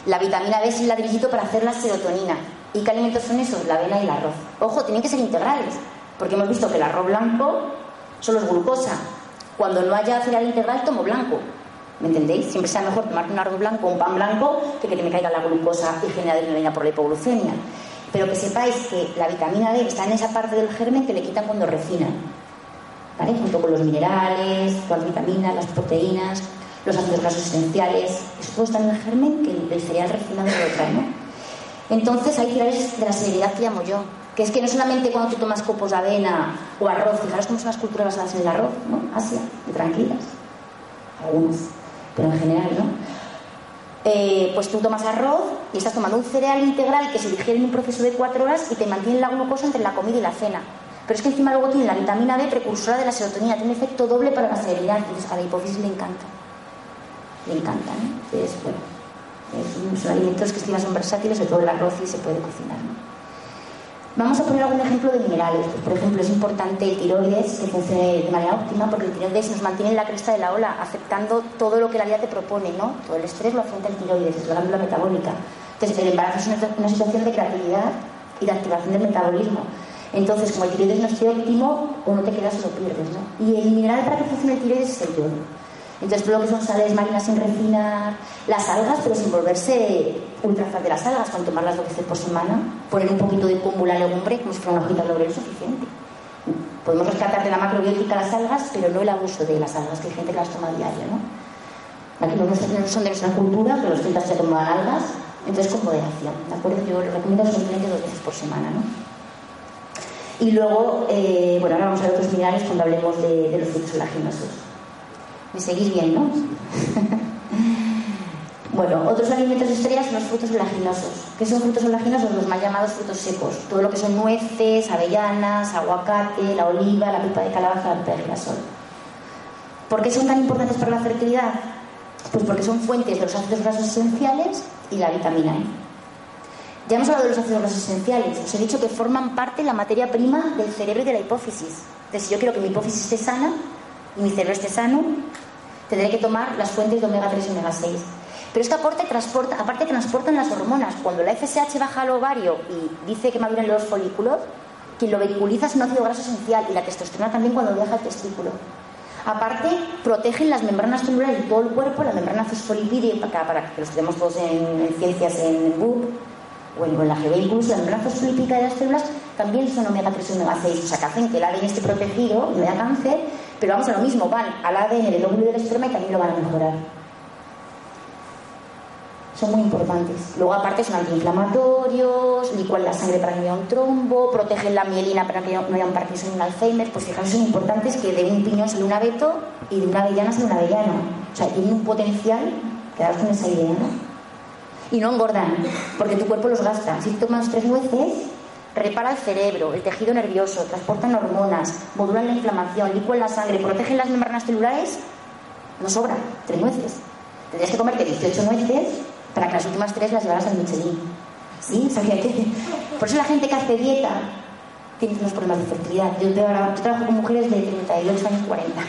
la vitamina B es el ladrillito para hacer la serotonina. ¿Y qué alimentos son esos? La avena y el arroz. Ojo, tienen que ser integrales, porque hemos visto que el arroz blanco solo es glucosa. Cuando no haya cereal integral, tomo blanco. ¿Me entendéis? Siempre sea mejor tomar un arroz blanco un pan blanco que que me caiga la glucosa y genere adrenalina por la hipoglucemia. Pero que sepáis que la vitamina D está en esa parte del germen que le quitan cuando refina. ¿Vale? Junto con los minerales, las vitaminas, las proteínas, los ácidos grasos esenciales, eso todo está en el germen que el cereal refinado lo trae, ¿no? Entonces hay cereales de la serenidad que llamo yo, que es que no solamente cuando tú tomas copos de avena o arroz, fijaros cómo son las culturas basadas en el arroz, ¿no? Asia, de tranquilas, algunos, pero en general, ¿no? Eh, pues tú tomas arroz y estás tomando un cereal integral que se digiere en un proceso de cuatro horas y te mantiene la glucosa entre la comida y la cena. Pero es que encima luego tiene la vitamina D precursora de la serotonina, tiene efecto doble para la serenidad, entonces a la hipófisis le encanta le encantan. Entonces, bueno, son alimentos que encima son versátiles, de todo el arroz y se puede cocinar. Vamos a poner algún ejemplo de minerales. Pues, por ejemplo, es importante el tiroides que funcione de manera óptima porque el tiroides nos mantiene en la cresta de la ola, aceptando todo lo que la vida te propone, ¿no? Todo el estrés lo afronta el tiroides, es la glándula metabólica. Entonces, el embarazo es una, situación de creatividad y de activación del metabolismo. Entonces, como el tiroides no esté óptimo, o no te quedas o lo pierdes, ¿no? Y el mineral para que funcione el tiroides es el yodo. Entonces, todo lo que son sales marinas sin refinar, las algas, pero sin volverse ultra de las algas, con tomarlas dos veces por semana, poner un poquito de cúmula legumbre, como si fuera una hojita de laurel suficiente. Podemos rescatar de la macrobiótica las algas, pero no el abuso de las algas, que hay gente que las toma a diario, ¿no? Aquí no son de nuestra cultura, pero los celtas se toman algas, entonces con moderación, ¿de acuerdo? Yo les recomiendo simplemente dos veces por semana, ¿no? Y luego, eh, bueno, ahora vamos a ver otros minerales cuando hablemos de, de los frutos olaginosos. ¿Me seguís bien, no? bueno, otros alimentos estrellas son los frutos olaginosos. ¿Qué son frutos olaginosos? Los mal llamados frutos secos. Todo lo que son nueces, avellanas, aguacate, la oliva, la pipa de calabaza, la de sol. ¿Por qué son tan importantes para la fertilidad? Pues porque son fuentes de los ácidos grasos esenciales y la vitamina E. Ya hemos hablado de los ácidos grasos esenciales. Os he dicho que forman parte de la materia prima del cerebro y de la hipófisis. Entonces, si yo quiero que mi hipófisis esté sana, y mi cerebro esté sano, tendré que tomar las fuentes de omega 3 y omega 6. Pero esta aparte, transporta, aparte transportan las hormonas. Cuando la FSH baja al ovario y dice que maduran los folículos, quien lo vehiculiza es un ácido graso esencial y la testosterona también cuando viaja al testículo. Aparte, protegen las membranas celulares de todo el cuerpo, la membrana fosfolipídica, para que los tenemos todos en, ciencias en BUP o en, la GB incluso, la membrana fosfolipídica de las células también son omega 3 y omega 6, o sea que hacen que el ADN esté protegido y no haya cáncer pero vamos a lo mismo, van al ADN del óvulo del esperma y también lo van a mejorar. Son muy importantes. Luego, aparte, son antiinflamatorios, licuan la sangre para que no haya un trombo, protegen la mielina para que no haya un Parkinson y un Alzheimer. Pues fijaos, son importantes que de un piñón sale un abeto y de una avellana sale un avellano. O sea, tienen un potencial, quedaros con esa idea, ¿no? Y no engordan, porque tu cuerpo los gasta. Si tomas tres nueces, repara el cerebro, el tejido nervioso, transportan hormonas, modulan la inflamación, licuan la sangre, protegen las membranas celulares, no sobra, tres nueces. Tendrías que comerte 18 nueces para que las últimas tres las llevaras al Michelin. ¿Sí? Por eso la gente que hace dieta tiene unos problemas de fertilidad. Yo, trabajo con mujeres de 38 años 40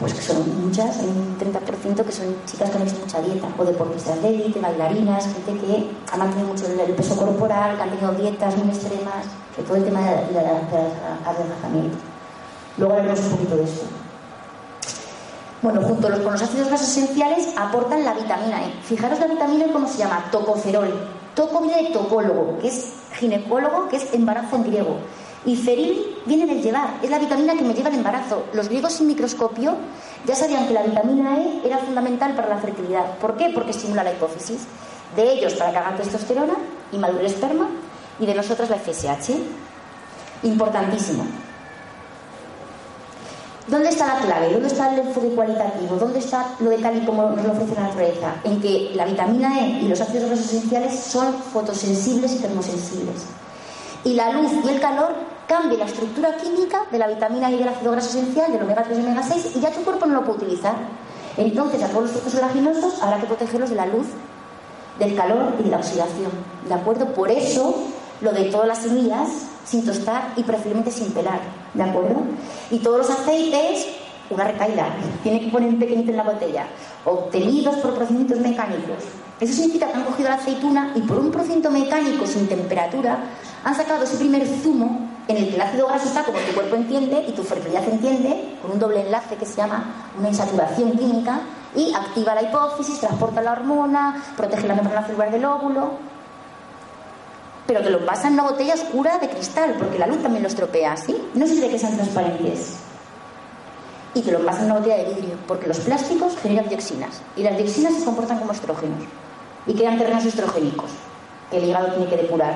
pues que son muchas, hay un 30% que son chicas que han hecho mucha dieta, o deportistas de élite, bailarinas, gente que ha mantenido mucho el peso corporal, que han tenido dietas muy extremas, sobre todo el tema del de, adelgazamiento. Luego hablaremos un poquito de esto. Bueno, junto con los ácidos grasos esenciales aportan la vitamina E. Fijaros la vitamina E cómo se llama, tocoferol. Toco viene de tocólogo, que es ginecólogo, que es embarazo en griego. Y feril viene del llevar, es la vitamina que me lleva al embarazo. Los griegos sin microscopio ya sabían que la vitamina E era fundamental para la fertilidad. ¿Por qué? Porque estimula la hipófisis. De ellos para que hagan testosterona y madure el esperma, y de nosotros la FSH. Importantísimo. ¿Dónde está la clave? ¿Dónde está el enfoque cualitativo? ¿Dónde está lo de tal y como nos lo ofrece la naturaleza? En que la vitamina E y los ácidos grasos esenciales son fotosensibles y termosensibles y la luz y el calor cambia la estructura química de la vitamina y del ácido graso esencial, del omega 3 y omega 6, y ya tu cuerpo no lo puede utilizar. Entonces, a todos los frutos olaginosos habrá que protegerlos de la luz, del calor y de la oxidación. ¿De acuerdo? Por eso, lo de todas las semillas sin tostar y preferiblemente sin pelar. ¿De acuerdo? Y todos los aceites, una recaída, tiene que poner un pequeñito en la botella, obtenidos por procedimientos mecánicos. Eso significa que han cogido la aceituna y por un procedimiento mecánico sin temperatura han sacado ese primer zumo en el que el ácido graso está como tu cuerpo entiende y tu fertilidad entiende, con un doble enlace que se llama una insaturación química, y activa la hipófisis, transporta la hormona, protege la membrana celular del óvulo. Pero te lo pasa en una botella oscura de cristal, porque la luz también lo estropea, ¿sí? No sirve que sean transparentes. Y te lo pasa en una botella de vidrio, porque los plásticos generan dioxinas, y las dioxinas se comportan como estrógenos, y crean terrenos estrogénicos, que el hígado tiene que depurar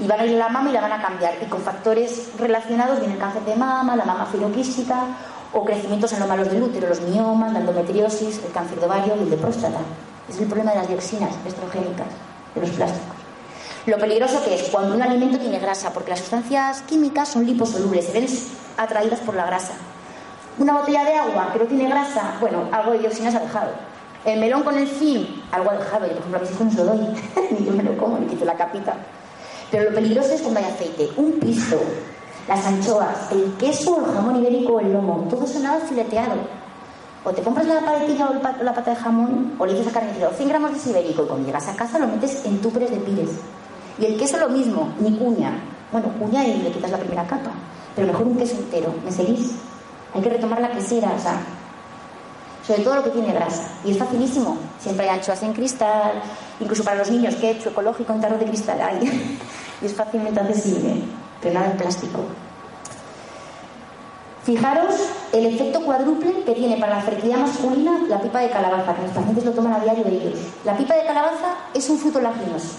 y van a ir a la mama y la van a cambiar. Y con factores relacionados viene el cáncer de mama, la mama filoquística o crecimientos anómalos del útero, los miomas, la endometriosis, el cáncer de ovario y el de próstata. Es el problema de las dioxinas estrogénicas, de los plásticos. Lo peligroso que es cuando un alimento tiene grasa, porque las sustancias químicas son liposolubles, se ven atraídas por la grasa. Una botella de agua que no tiene grasa, bueno, algo de dioxinas ha dejado. El melón con el film, algo ha dejado. Yo, por ejemplo, a hijos no se lo doy, ni yo me lo como, ni quito la capita. Pero lo peligroso es cuando hay aceite, un pisto, las anchoas, el queso, el jamón ibérico el lomo, todo eso nada fileteado. O te compras la paletilla o la pata de jamón o le dices a carnicero 100 gramos de ibérico y cuando llegas a casa lo metes en tupres de pires. Y el queso lo mismo, ni cuña. Bueno, cuña y le quitas la primera capa. Pero mejor un queso entero. ¿Me seguís? Hay que retomar la quesera, o sea, sobre todo lo que tiene grasa. Y es facilísimo. Siempre hay anchoas en cristal, incluso para los niños, que hecho ecológico en tarro de cristal hay. y es fácilmente accesible, pero nada en plástico. Fijaros el efecto cuádruple que tiene para la fertilidad masculina la pipa de calabaza, que los pacientes lo toman a diario de ellos. La pipa de calabaza es un fruto laginoso,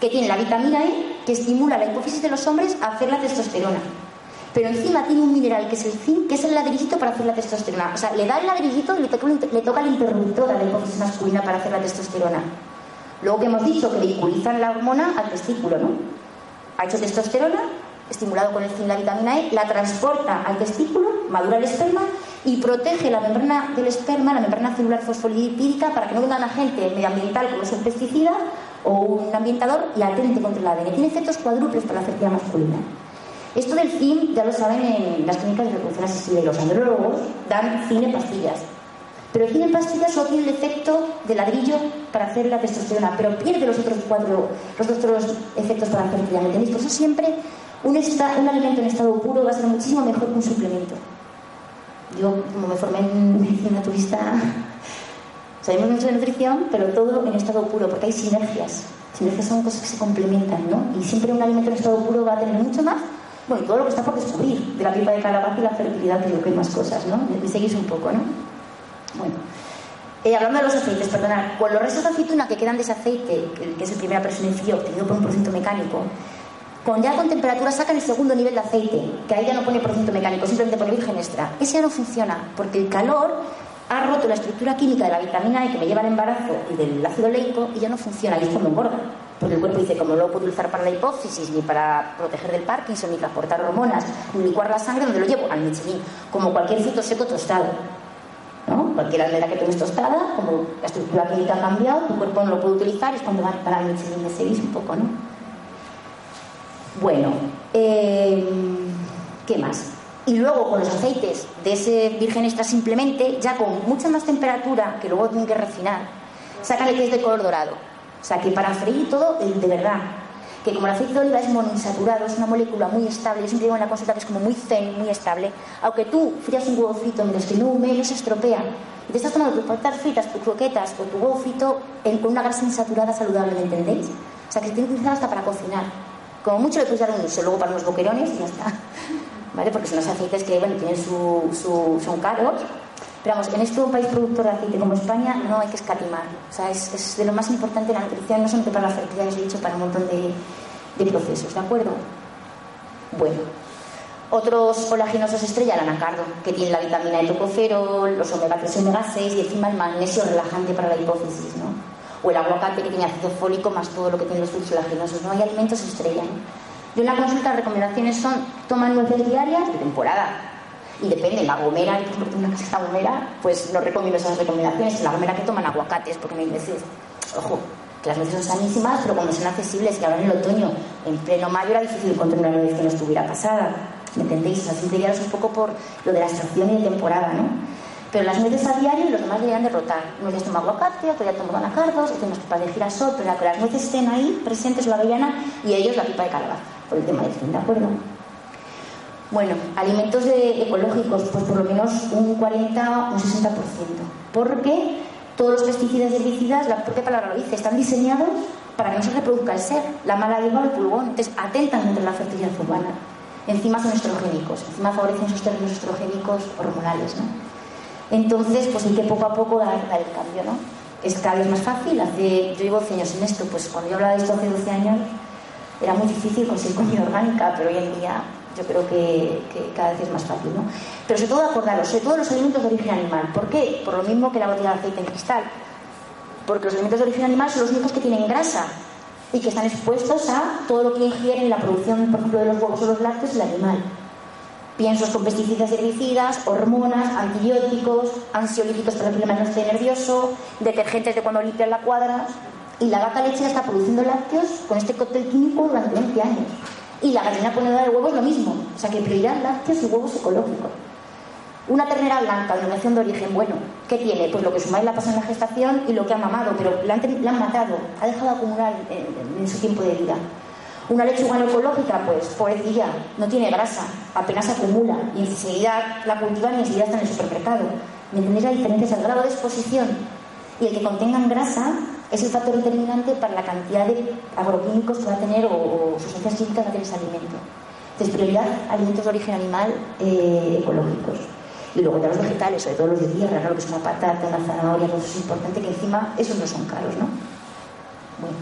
que tiene la vitamina E, que estimula la hipófisis de los hombres a hacer la testosterona. Pero encima tiene un mineral que es el zinc, que es el ladrillito para hacer la testosterona. O sea, le da el ladrillito y le toca, le toca el interruptor a la hipófisis masculina para hacer la testosterona. Luego que hemos dicho que la hormona al testículo, ¿no? Ha hecho testosterona, estimulado con el zinc la vitamina E, la transporta al testículo, madura el esperma y protege la membrana del esperma, la membrana celular fosfolipídica, para que no venga un agente medioambiental como es un pesticida o un ambientador y atente contra el ADN. Tiene efectos cuádruples para la fertilidad masculina. Esto del zinc ya lo saben en las clínicas de reproducción asistida y los andrólogos dan zinc en pastillas. Pero el zinc en pastillas solo tiene el efecto de ladrillo para hacer la testosterona, pero pierde los otros cuatro, los otros efectos para la fertilidad. ¿Me entendéis? Por eso siempre un, un alimento en estado puro va a ser muchísimo mejor que un suplemento. Yo, como me formé en medicina turista, sabemos mucho de nutrición, pero todo en estado puro, porque hay sinergias. Sinergias son cosas que se complementan, ¿no? Y siempre un alimento en estado puro va a tener mucho más. Bueno, y todo lo que está por descubrir, de la pipa de calabaza y la fertilidad, que que hay más cosas, ¿no? Me seguís un poco, ¿no? Bueno. Eh, hablando de los aceites, perdonad, con los restos de aceituna que quedan de ese aceite, que es el primer presencia obtenido por un procedimiento mecánico, con ya con temperatura sacan el segundo nivel de aceite, que ahí ya no pone procedimiento mecánico, simplemente pone virgen extra. Ese ya no funciona, porque el calor ha roto la estructura química de la vitamina E que me lleva al embarazo y del ácido leico y ya no funciona, y es cuando engorda. Porque el cuerpo dice, como no lo puedo utilizar para la hipófisis, ni para proteger del Parkinson, ni transportar hormonas, ni licuar la sangre, donde lo llevo? Al Michelin, como cualquier fruto seco tostado. ¿no? Cualquier almendra que tomes tostada, como la estructura química ha cambiado, tu cuerpo no lo puede utilizar, es cuando va para el Michelin, me seguís un poco, ¿no? Bueno, eh, ¿qué más? Y luego con los aceites de ese virgen extra simplemente, ya con mucha más temperatura, que luego tienen que refinar, sacan el que es de color dorado. O sea que para freír todo, de verdad, que como el aceite de oliva es monoinsaturado, es una molécula muy estable, yo siempre digo en la consulta que es como muy zen, muy estable, aunque tú frías un huevo frito mientras que no se estropea. Y te estás tomando tus patatas fritas, tus croquetas o tu huevo frito con una grasa insaturada saludable, ¿me entendéis? O sea que se tiene que utilizar hasta para cocinar. Como mucho le puedes dar un uso luego para unos boquerones y ya está. ¿Vale? Porque son los aceites que, bueno, tienen su, su, son caros. Pero vamos, en este país productor de aceite como España no hay que escatimar. O sea, es, es de lo más importante la nutrición, no solamente para la fertilidad, os he dicho, para un montón de, de procesos, ¿de acuerdo? Bueno, otros olaginosos estrella, el anacardo, que tiene la vitamina E tocoferol, los omega 3 y omega 6 y encima el magnesio relajante para la hipófisis, ¿no? o el aguacate que tiene ácido fólico más todo lo que tiene los frutos olaginosos. No hay alimentos estrella. Yo en la consulta las recomendaciones son toman nueces diarias de temporada. Y depende, la gomera, yo tengo una casa gomera, pues no recomiendo esas recomendaciones. La gomera que toman aguacates, porque me veces, ojo, que las nueces son sanísimas, pero cuando son accesibles, que ahora en el otoño, en pleno mayo, era difícil encontrar una nuez que no estuviera pasada. ¿Me entendéis? O sea, un poco por lo de la extracción y de temporada, ¿no? Pero las nueces a diario y los demás deberían de rotar. Unos días aguacate, otro día tomo anacardos, otro unas pipas de girasol, pero que las nueces estén ahí presentes la avellana y ellos la pipa de calabaza, por el tema del fin, ¿de acuerdo? Bueno, alimentos ecológicos, pues por lo menos un 40 o un 60%. Porque todos los pesticidas y herbicidas, la propia palabra lo dice, están diseñados para que no se reproduzca el ser, la mala hierba o el pulgón. Entonces, atentan contra la fertilidad humana. Encima son estrogénicos, encima favorecen esos términos estrogénicos hormonales, ¿no? Entonces, pues hay que poco a poco dar, el cambio, ¿no? Es cada vez más fácil. Yo llevo 12 años en esto, pues cuando yo hablaba de esto hace 12 años era muy difícil conseguir comida orgánica, pero hoy en día yo creo que, cada vez es más fácil, ¿no? Pero sobre todo acordaros, sobre todo los alimentos de origen animal. ¿Por qué? Por lo mismo que la botella de aceite en cristal. Porque los alimentos de origen animal son los únicos que tienen grasa y que están expuestos a todo lo que ingiere en la producción, por ejemplo, de los huevos o los lácteos del animal piensos con pesticidas herbicidas, hormonas, antibióticos, ansiolíticos para el sistema nervioso, detergentes de cuando limpian la cuadra. Y la vaca lechera está produciendo lácteos con este cóctel químico durante 20 años. Y la gallina ponedora de huevos lo mismo. O sea que prioridad lácteos y huevos ecológicos. Una ternera blanca, denominación de origen, bueno, ¿qué tiene? Pues lo que su madre la pasa en la gestación y lo que ha mamado, pero la han, matado, ha dejado acumular en su tiempo de vida. Una lechuga no ecológica, pues pobrecilla, no tiene grasa, apenas acumula y enseguida la cultivan y enseguida está en el supermercado. ¿Me entendéis la diferencia? el grado de exposición y el que contengan grasa es el factor determinante para la cantidad de agroquímicos que va a tener o, sustancias químicas que va a tener ese alimento. Entonces, prioridad, alimentos de origen animal eh, ecológicos. Y luego ya los vegetales, sobre todo los de tierra, lo que es una patata, una zanahoria, todo es importante que encima esos no son caros, ¿no? Bueno.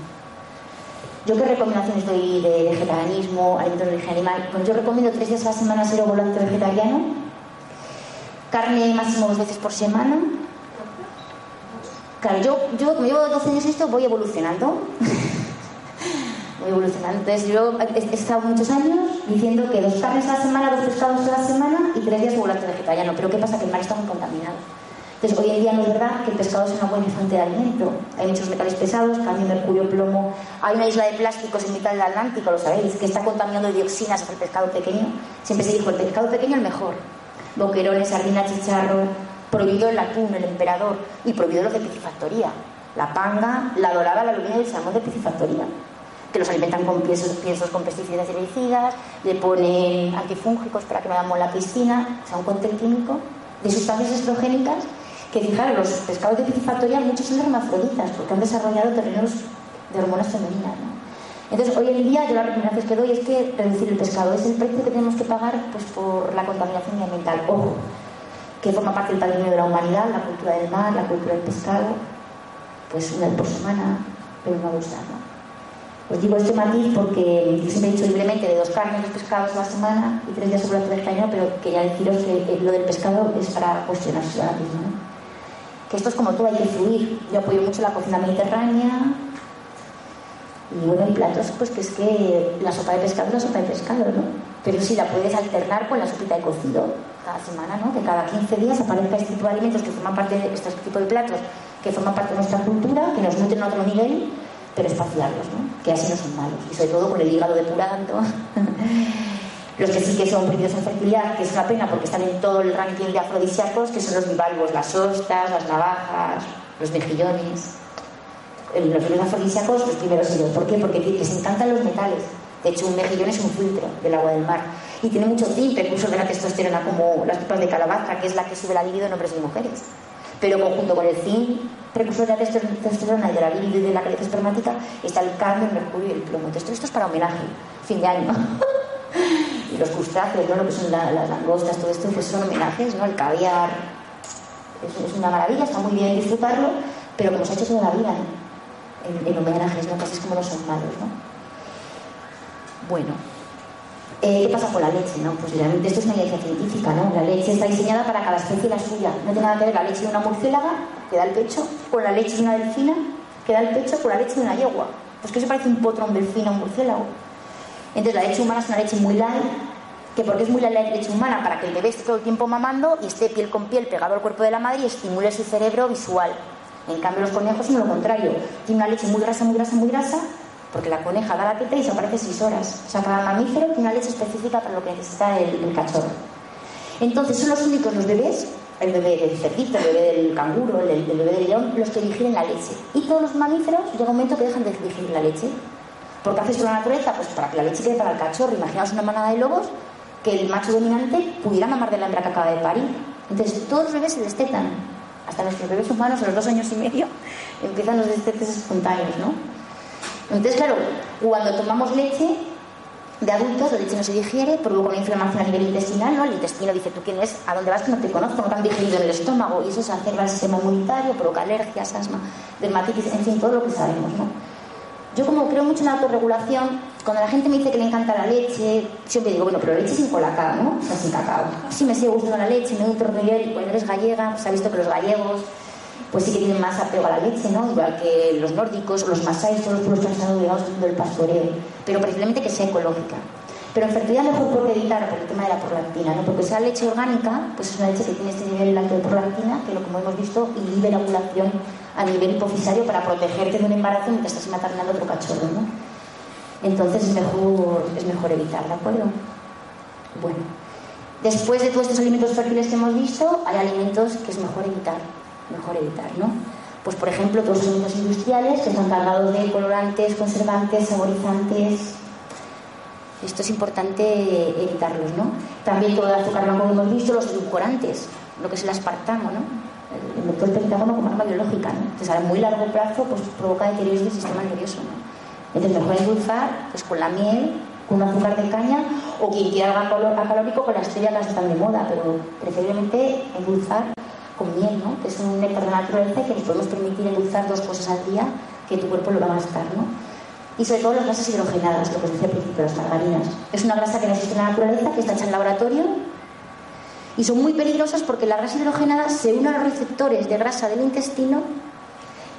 ¿Yo qué recomendaciones doy de vegetarianismo, alimentos de origen animal? Pues yo recomiendo tres días a la semana ser volante vegetariano, carne máximo dos veces por semana. Claro, yo, yo como llevo 12 años esto, voy evolucionando. voy evolucionando. Entonces yo he, estado muchos años diciendo que dos carnes a la semana, dos pescados a la semana y tres días volante vegetariano. Pero ¿qué pasa? Que el mar está muy contaminado. Entonces, hoy en día no es verdad que el pescado es una buena fuente de alimento. Hay muchos metales pesados, cadmio, mercurio, plomo. Hay una isla de plásticos en mitad del Atlántico, lo sabéis, que está contaminando de dioxinas el pescado pequeño. Siempre se dijo, el pescado pequeño el mejor boquerones, sardina, chicharro, prohibido el atún, el emperador y prohibido los de piscifactoría. La panga, la dorada, la lubina y el salmón de piscifactoría. Que los alimentan con piensos, con pesticidas y herbicidas, le ponen antifúngicos para que no damos la piscina, o sea, un cóctel químico de sustancias estrogénicas que, fijaros, los pescados de piscifactoría muchos son hermafroditas porque han desarrollado terrenos de hormonas femeninas. Entonces, hoy en día yo la recomendación que doy es que reducir el pescado es el precio que tenemos que pagar pues, por la contaminación ambiental. Ojo, que forma parte del patrimonio de la humanidad, la cultura del mar, la cultura del pescado, pues una vez por semana, pero no abusar. ¿no? Os digo este matiz porque yo siempre he dicho libremente de dos carnes, dos pescados a la semana y tres días sobre el cañón, pero quería deciros que lo del pescado es para cuestionarse ahora mismo. ¿no? Que esto es como todo, hay que fluir. Yo apoyo mucho la cocina mediterránea, y bueno, hay platos, pues que es que la sopa de pescado es la sopa de pescado, ¿no? Pero si la puedes alternar con la sopita de cocido cada semana, ¿no? Que cada 15 días aparezca este tipo de alimentos que forman parte de este tipo de platos, que forman parte de nuestra cultura, que nos nutren a otro nivel, pero espaciarlos, ¿no? Que así no son malos. Y sobre todo con el hígado depurando. los que sí que son prohibidos en fertilidad, que es una pena porque están en todo el ranking de afrodisíacos, que son los bivalvos, las hostas, las navajas, los mejillones los fibros afrodisíacos, los primeros ellos. ¿Por qué? Porque les encantan los metales. De hecho, un mejillón es un filtro del agua del mar. Y tiene mucho zinc, precursor de la testosterona, como las pipas de calabaza, que es la que sube la libido en hombres y mujeres. Pero conjunto con el zinc, precursor de la testosterona y de la libido y de la calidad espermática, está el cadmio, el mercurio y el plomo. Entonces, todo esto es para homenaje, fin de año. y los crustáceos, ¿no? lo que son las langostas, todo esto, pues son homenajes, ¿no? El caviar. Es, una maravilla, está muy bien disfrutarlo, pero como se ha hecho toda la vida, en, en homenajes, ¿no? Casi es como los son malos, ¿no? Bueno, eh, ¿qué pasa con la leche? No? Pues realmente esto es una evidencia científica, ¿no? La leche está diseñada para cada especie la suya. No tiene nada que ver la leche de una murciélaga, que da el pecho, con la leche de una delfina, que da el pecho, con la leche de una yegua. Pues que se parece un potro, un delfín un murciélago. Entonces la leche humana es una leche muy light, que porque es muy light la leche humana, para que el bebé esté todo el tiempo mamando y esté piel con piel pegado al cuerpo de la madre y estimule su cerebro visual. En cambio, los conejos son lo contrario. Tiene una leche muy grasa, muy grasa, muy grasa, porque la coneja da la teta y se aparece seis horas. O sea, cada mamífero tiene una leche específica para lo que necesita el, cachorro. Entonces, son los únicos los bebés, el bebé del cerdito, el bebé del canguro, el, bebé del león, los que digieren la leche. Y todos los mamíferos llega un momento que dejan de digerir la leche. ¿Por qué hace esto la naturaleza? Pues para que la leche quede para el cachorro. Imaginaos una manada de lobos que el macho dominante pudiera mamar de la hembra que acaba de parir. Entonces, todos los bebés se destetan hasta nuestros bebés humanos a los dos años y medio empiezan los destetes espontáneos, ¿no? Entonces, claro, cuando tomamos leche de adultos, la leche no se digiere, provoca una inflamación a nivel intestinal, ¿no? El intestino dice, ¿tú quién eres? ¿A dónde vas? Que no te conozco, no te han digerido en el estómago. Y eso se acerca al sistema inmunitario, provoca alergias, asma, dermatitis, en fin, todo lo que sabemos, ¿no? Yo como creo mucho en la autorregulación, cuando la gente me dice que le encanta la leche, siempre digo, bueno, pero leche sin colacao, ¿no? O sea, sin cacao. Sí me sigue gustando la leche, me nutro de y cuando eres gallega, se ha visto que los gallegos pues sí que tienen más apego a la leche, ¿no? Igual que los nórdicos, los masáis, todos los pueblos que han estado ligados al del pastoreo, pero precisamente que sea ecológica. Pero en fertilidad mejor evitar por el tema de la prolactina, ¿no? Porque sea leche orgánica, pues es una leche que tiene este nivel de prolactina, que como hemos visto inhibe la ovulación a nivel hipofisario para protegerte de un embarazo mientras estás maternando otro cachorro, ¿no? Entonces es mejor, es mejor evitar, ¿de acuerdo? Bueno, después de todos estos alimentos fértiles que hemos visto, hay alimentos que es mejor evitar, mejor evitar, ¿no? Pues por ejemplo, todos los alimentos industriales que están cargados de colorantes, conservantes, saborizantes, Esto es importante evitarlos, ¿no? También todo el azúcar que hemos visto, los edulcorantes, lo que es el aspartamo, ¿no? El, del pentágono como arma biológica, ¿no? Entonces, a muy largo plazo, pues provoca deterioro del sistema nervioso, ¿no? Entonces, mejor endulzar pues, con la miel, con un azúcar de caña, o quien quiera algo acalórico con la estrella que están de moda, pero preferiblemente endulzar con miel, ¿no? Que es un néctar de naturaleza y que nos podemos permitir endulzar dos cosas al día que tu cuerpo lo va a gastar, ¿no? y sobre todo las grasas hidrogenadas, lo que os decía al principio, las margarinas. Es una grasa que no existe en la naturaleza, que está hecha en laboratorio y son muy peligrosas porque la grasa hidrogenada se une a los receptores de grasa del intestino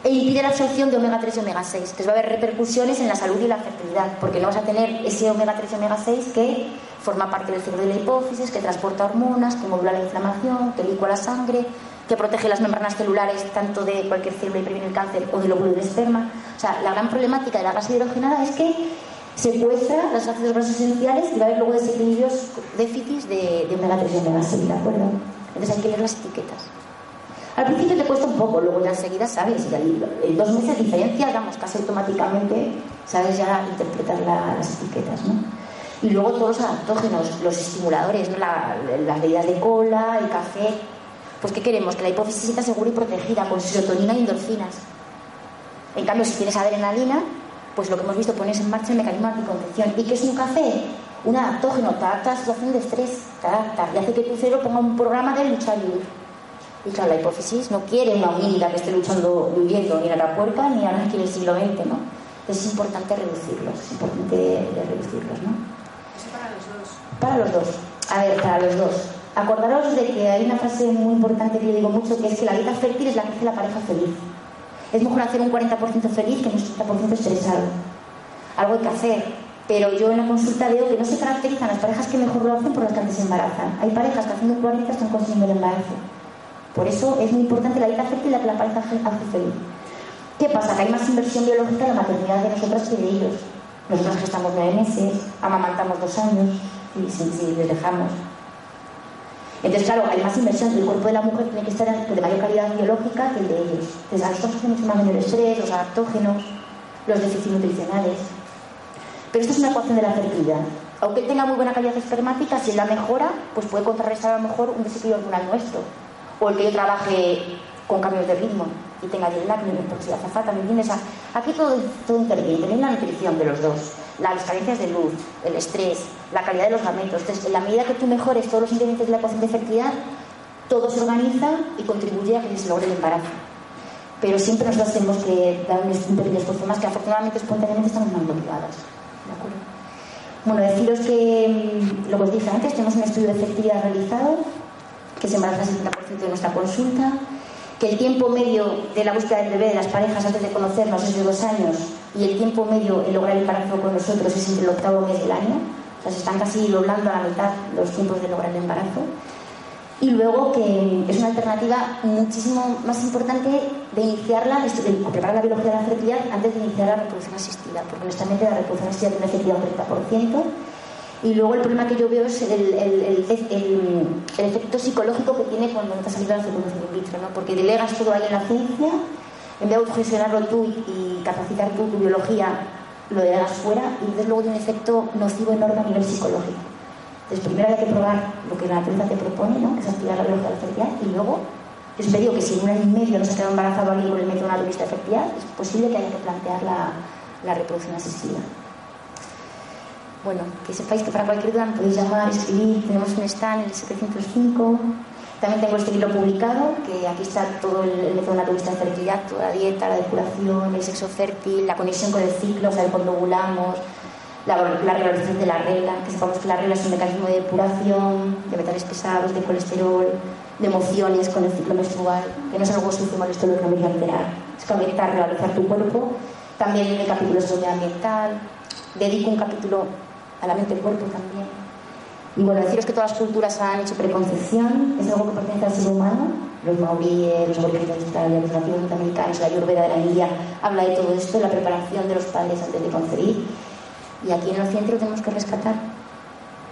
e impide la absorción de omega 3 y omega 6. Entonces va a haber repercusiones en la salud y la fertilidad, porque no vas a tener ese omega 3 y omega 6 que forma parte del ciclo de la hipófisis, que transporta hormonas, que modula la inflamación, que licua la sangre, que protege las membranas celulares tanto de cualquier célula y previene el cáncer o del óvulo del esperma. O sea, la gran problemática de la grasa hidrogenada es que secuestra los ácidos grasos esenciales y va a haber luego desequilibrios, déficits de, de omega 3 y omega 6, ¿de acuerdo? Entonces hay que leer las etiquetas. Al principio te cuesta un poco, luego ya enseguida sabes, y en dos meses de diferencia, casi automáticamente sabes ya interpretar las etiquetas, ¿no? Y luego todos los adaptógenos, los estimuladores, ¿no? las bebidas de cola, el café, pues ¿qué queremos? Que la hipófisis esté segura y protegida con serotonina y endorfinas. En cambio, si tienes adrenalina, pues lo que hemos visto, pones en marcha el mecanismo de anticoncepción. ¿Y qué es un café? Un adaptógeno, te adapta a la situación de estrés, te adapta y hace que tu cerebro ponga un programa de lucha libre. Y claro, la hipófisis no quiere una humilda que esté luchando, viviendo ni a la puerca ni a la que el siglo XX, ¿no? Entonces es importante reducirlos, es importante reducirlos, ¿no?
Para los dos.
A ver, para los dos. Acordaros de que hay una frase muy importante que yo digo mucho, que es que la vida fértil es la que hace la pareja feliz. Es mejor hacer un 40% feliz que un 60% estresado. Algo hay que hacer. Pero yo en la consulta veo que no se caracterizan las parejas que mejor lo hacen por las que antes se embarazan. Hay parejas que haciendo un 40 están consiguiendo el embarazo. Por eso es muy importante la vida fértil la que la pareja hace feliz. ¿Qué pasa? Que hay más inversión biológica en la maternidad de nosotras que de ellos. Nosotras gestamos nueve meses, amamantamos dos años si, si les dejamos entonces, claro, hay más inversión. El cuerpo de la mujer tiene que estar de mayor calidad biológica que el de ellos. Entonces, a nosotros hace mucho más menor estrés, los adaptógenos, los déficits nutricionales. Pero esto es una ecuación de la fertilidad. Aunque tenga muy buena calidad espermática, si la mejora, pues puede contrarrestar a lo mejor un desequilibrio hormonal nuestro. O el que yo trabaje con cambios de ritmo y tenga el acné, porque si hace falta, ¿me entiendes? aquí todo, todo interviene, también la nutrición de los dos las carencias de luz, el estrés, la calidad de los gametos. Entonces, en la medida que tú mejores todos los ingredientes de la ecuación de fertilidad, todo se organiza y contribuye a que se logre el embarazo. Pero siempre nosotros tenemos que dar un pequeño esfuerzo más que afortunadamente espontáneamente estamos más motivadas. ¿De acuerdo? Bueno, deciros que mm, lo que os dije antes, tenemos un estudio de fertilidad realizado que se embaraza el 70% de nuestra consulta que el tiempo medio de la búsqueda del bebé de las parejas antes de conocernos es de dos años y el tiempo medio en lograr el embarazo con nosotros es entre el octavo mes del año. O sea, se están casi doblando a la mitad los tiempos de lograr el embarazo. Y luego que es una alternativa muchísimo más importante de iniciarla, de preparar la biología de la fertilidad antes de iniciar la reproducción asistida, porque honestamente la reproducción asistida tiene una efectividad un 30%. Y luego el problema que yo veo es el, efecto psicológico que tiene cuando te has salido la fecundación in vitro, ¿no? porque delegas todo ahí en la ciencia, en vez de autogestionarlo tú y, capacitar tú tu biología, lo delegas fuera y entonces luego tiene un efecto nocivo enorme a nivel psicológico. Entonces primero hay que probar lo que la naturaleza te propone, ¿no? que es activar la biología de la y luego yo siempre digo que si en un año y medio no se ha quedado embarazado alguien con el método naturalista de fertilidad, es posible que haya que plantear la, la reproducción asistida. Bueno, que sepáis que para cualquier duda me podéis llamar, escribir, tenemos un stand en el 705. También tengo este libro publicado, que aquí está todo el, método naturalista de fertilidad, toda la dieta, la depuración, el sexo fértil, la conexión con el ciclo, o sea, cuando ovulamos, la, la regularización de la regla, que sepamos que la regla es un mecanismo de depuración, de metales pesados, de colesterol, de emociones con el ciclo menstrual, que no es algo sucio, molesto, lo que me alterar. Es conectar, regularizar tu cuerpo. También en el capítulo de salud ambiental. Dedico un capítulo a la mente y cuerpo también. Y bueno, deciros que todas las culturas han hecho preconcepción, es algo que pertenece al ser humano. Los maoríes, los aborígenes de Australia, los nativos norteamericanos, la ayurveda de la India, habla de todo esto, la preparación de los padres antes de concebir. Y aquí en el lo tenemos que rescatar,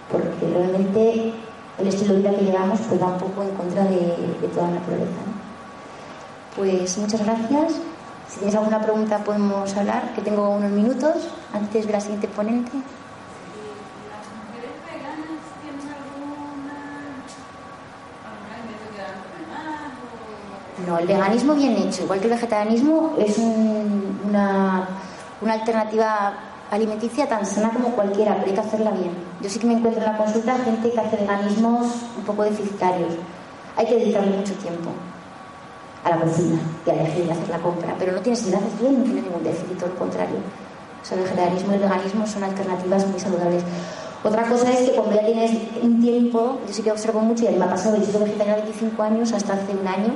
porque realmente el estilo de vida que llevamos pues va un poco en contra de, toda la naturaleza. Pues muchas gracias. Si tienes alguna pregunta podemos hablar, que tengo unos minutos antes de la siguiente ponente. No, el veganismo bien hecho, igual que el vegetarianismo, es una, una alternativa alimenticia tan sana como cualquiera, pero hay que hacerla bien. Yo sí que me encuentro en la consulta gente que hace veganismos un poco deficitarios. Hay que dedicarle mucho tiempo a la cocina y a elegir y hacer la compra, pero no tienes, si haces bien, no tienes ningún déficit, todo lo contrario. O sea, el vegetarianismo y el veganismo son alternativas muy saludables. Otra cosa es que cuando ya tienes un tiempo, yo sí que observo mucho y a mí me ha pasado, yo sido vegetariana 25 años hasta hace un año,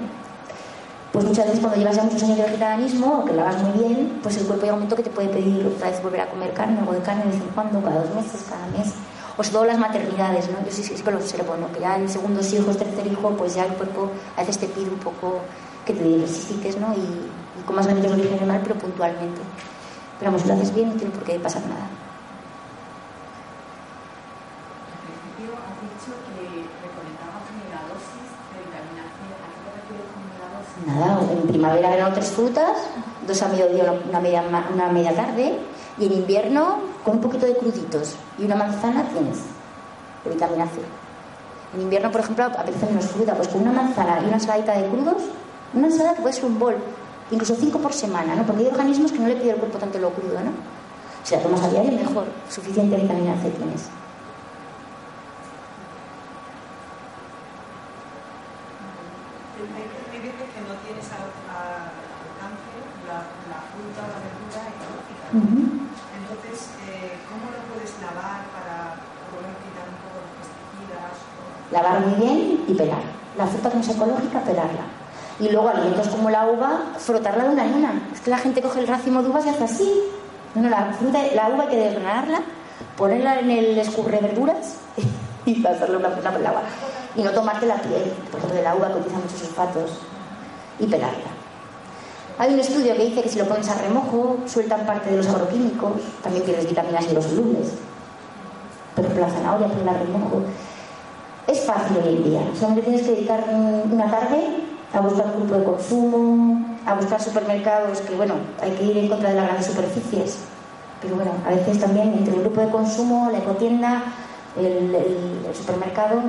pues muchas veces cuando llevas ya muchos años de vegetarianismo, que la vas muy bien, pues el cuerpo llega un momento que te puede pedir otra vez volver a comer carne, algo de carne de vez en cuando, cada dos meses, cada mes. O sobre todo las maternidades, ¿no? Yo sí, sí, sí que lo observo, ¿no? Que ya el segundo hijo, el tercer hijo, pues ya el cuerpo a veces te pide un poco que te diversifiques, ¿no? Y, y comas alimentos de origen animal, pero puntualmente. Pero vamos, lo haces bien, no tiene por qué pasar nada. Nada, en primavera verano tres frutas, dos a mediodía, una media, una media tarde, y en invierno con un poquito de cruditos y una manzana tienes de vitamina C. En invierno, por ejemplo, apetece menos fruta, pues con una manzana y una ensaladita de crudos, una ensalada que puede ser un bol, incluso cinco por semana, ¿no? Porque hay organismos que no le pide al cuerpo tanto lo crudo, ¿no? Si la tomas a diario, mejor, suficiente vitamina C tienes.
Entonces, eh, ¿cómo lo puedes lavar para poder quitar un poco los pesticidas?
Lavar muy bien y pelar. La fruta que no es ecológica, pelarla. Y luego alimentos como la uva, frotarla de una en una. Es que la gente coge el racimo de uvas y hace así. No, la, fruta, la uva hay que desgranarla, ponerla en el escurre verduras y pasarle una fruta por el agua. Y no tomarte la piel, por ejemplo, de la uva utiliza muchos sulfatos, y pelarla. Hay un estudio que dice que si lo pones a remojo, sueltan parte de los agroquímicos, también pierdes vitaminas y los. Por ejemplo, la zanahoria, ponerla a remojo. Fácil hoy en día, solamente tienes que dedicar una tarde a buscar grupo de consumo, a buscar supermercados, que bueno, hay que ir en contra de las grandes superficies. Pero bueno, a veces también entre el grupo de consumo, la ecotienda, el, el supermercado.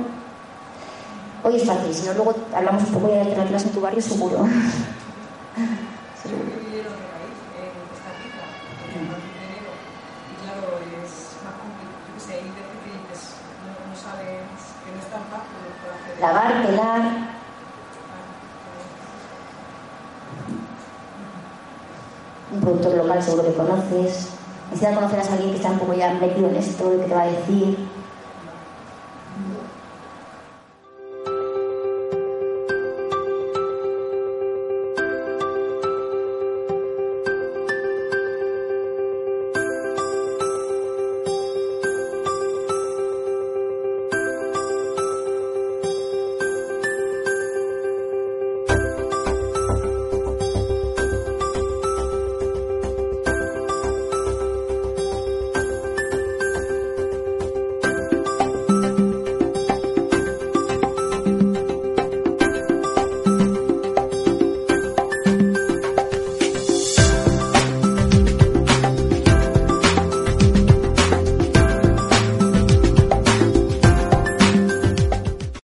Hoy es fácil, si no luego hablamos un poco de alternativas en tu barrio, seguro. lavar, pelar. Un productor local seguro que conoces. Necesitas conocer a alguien que está un poco ya metido en esto, que te va a decir.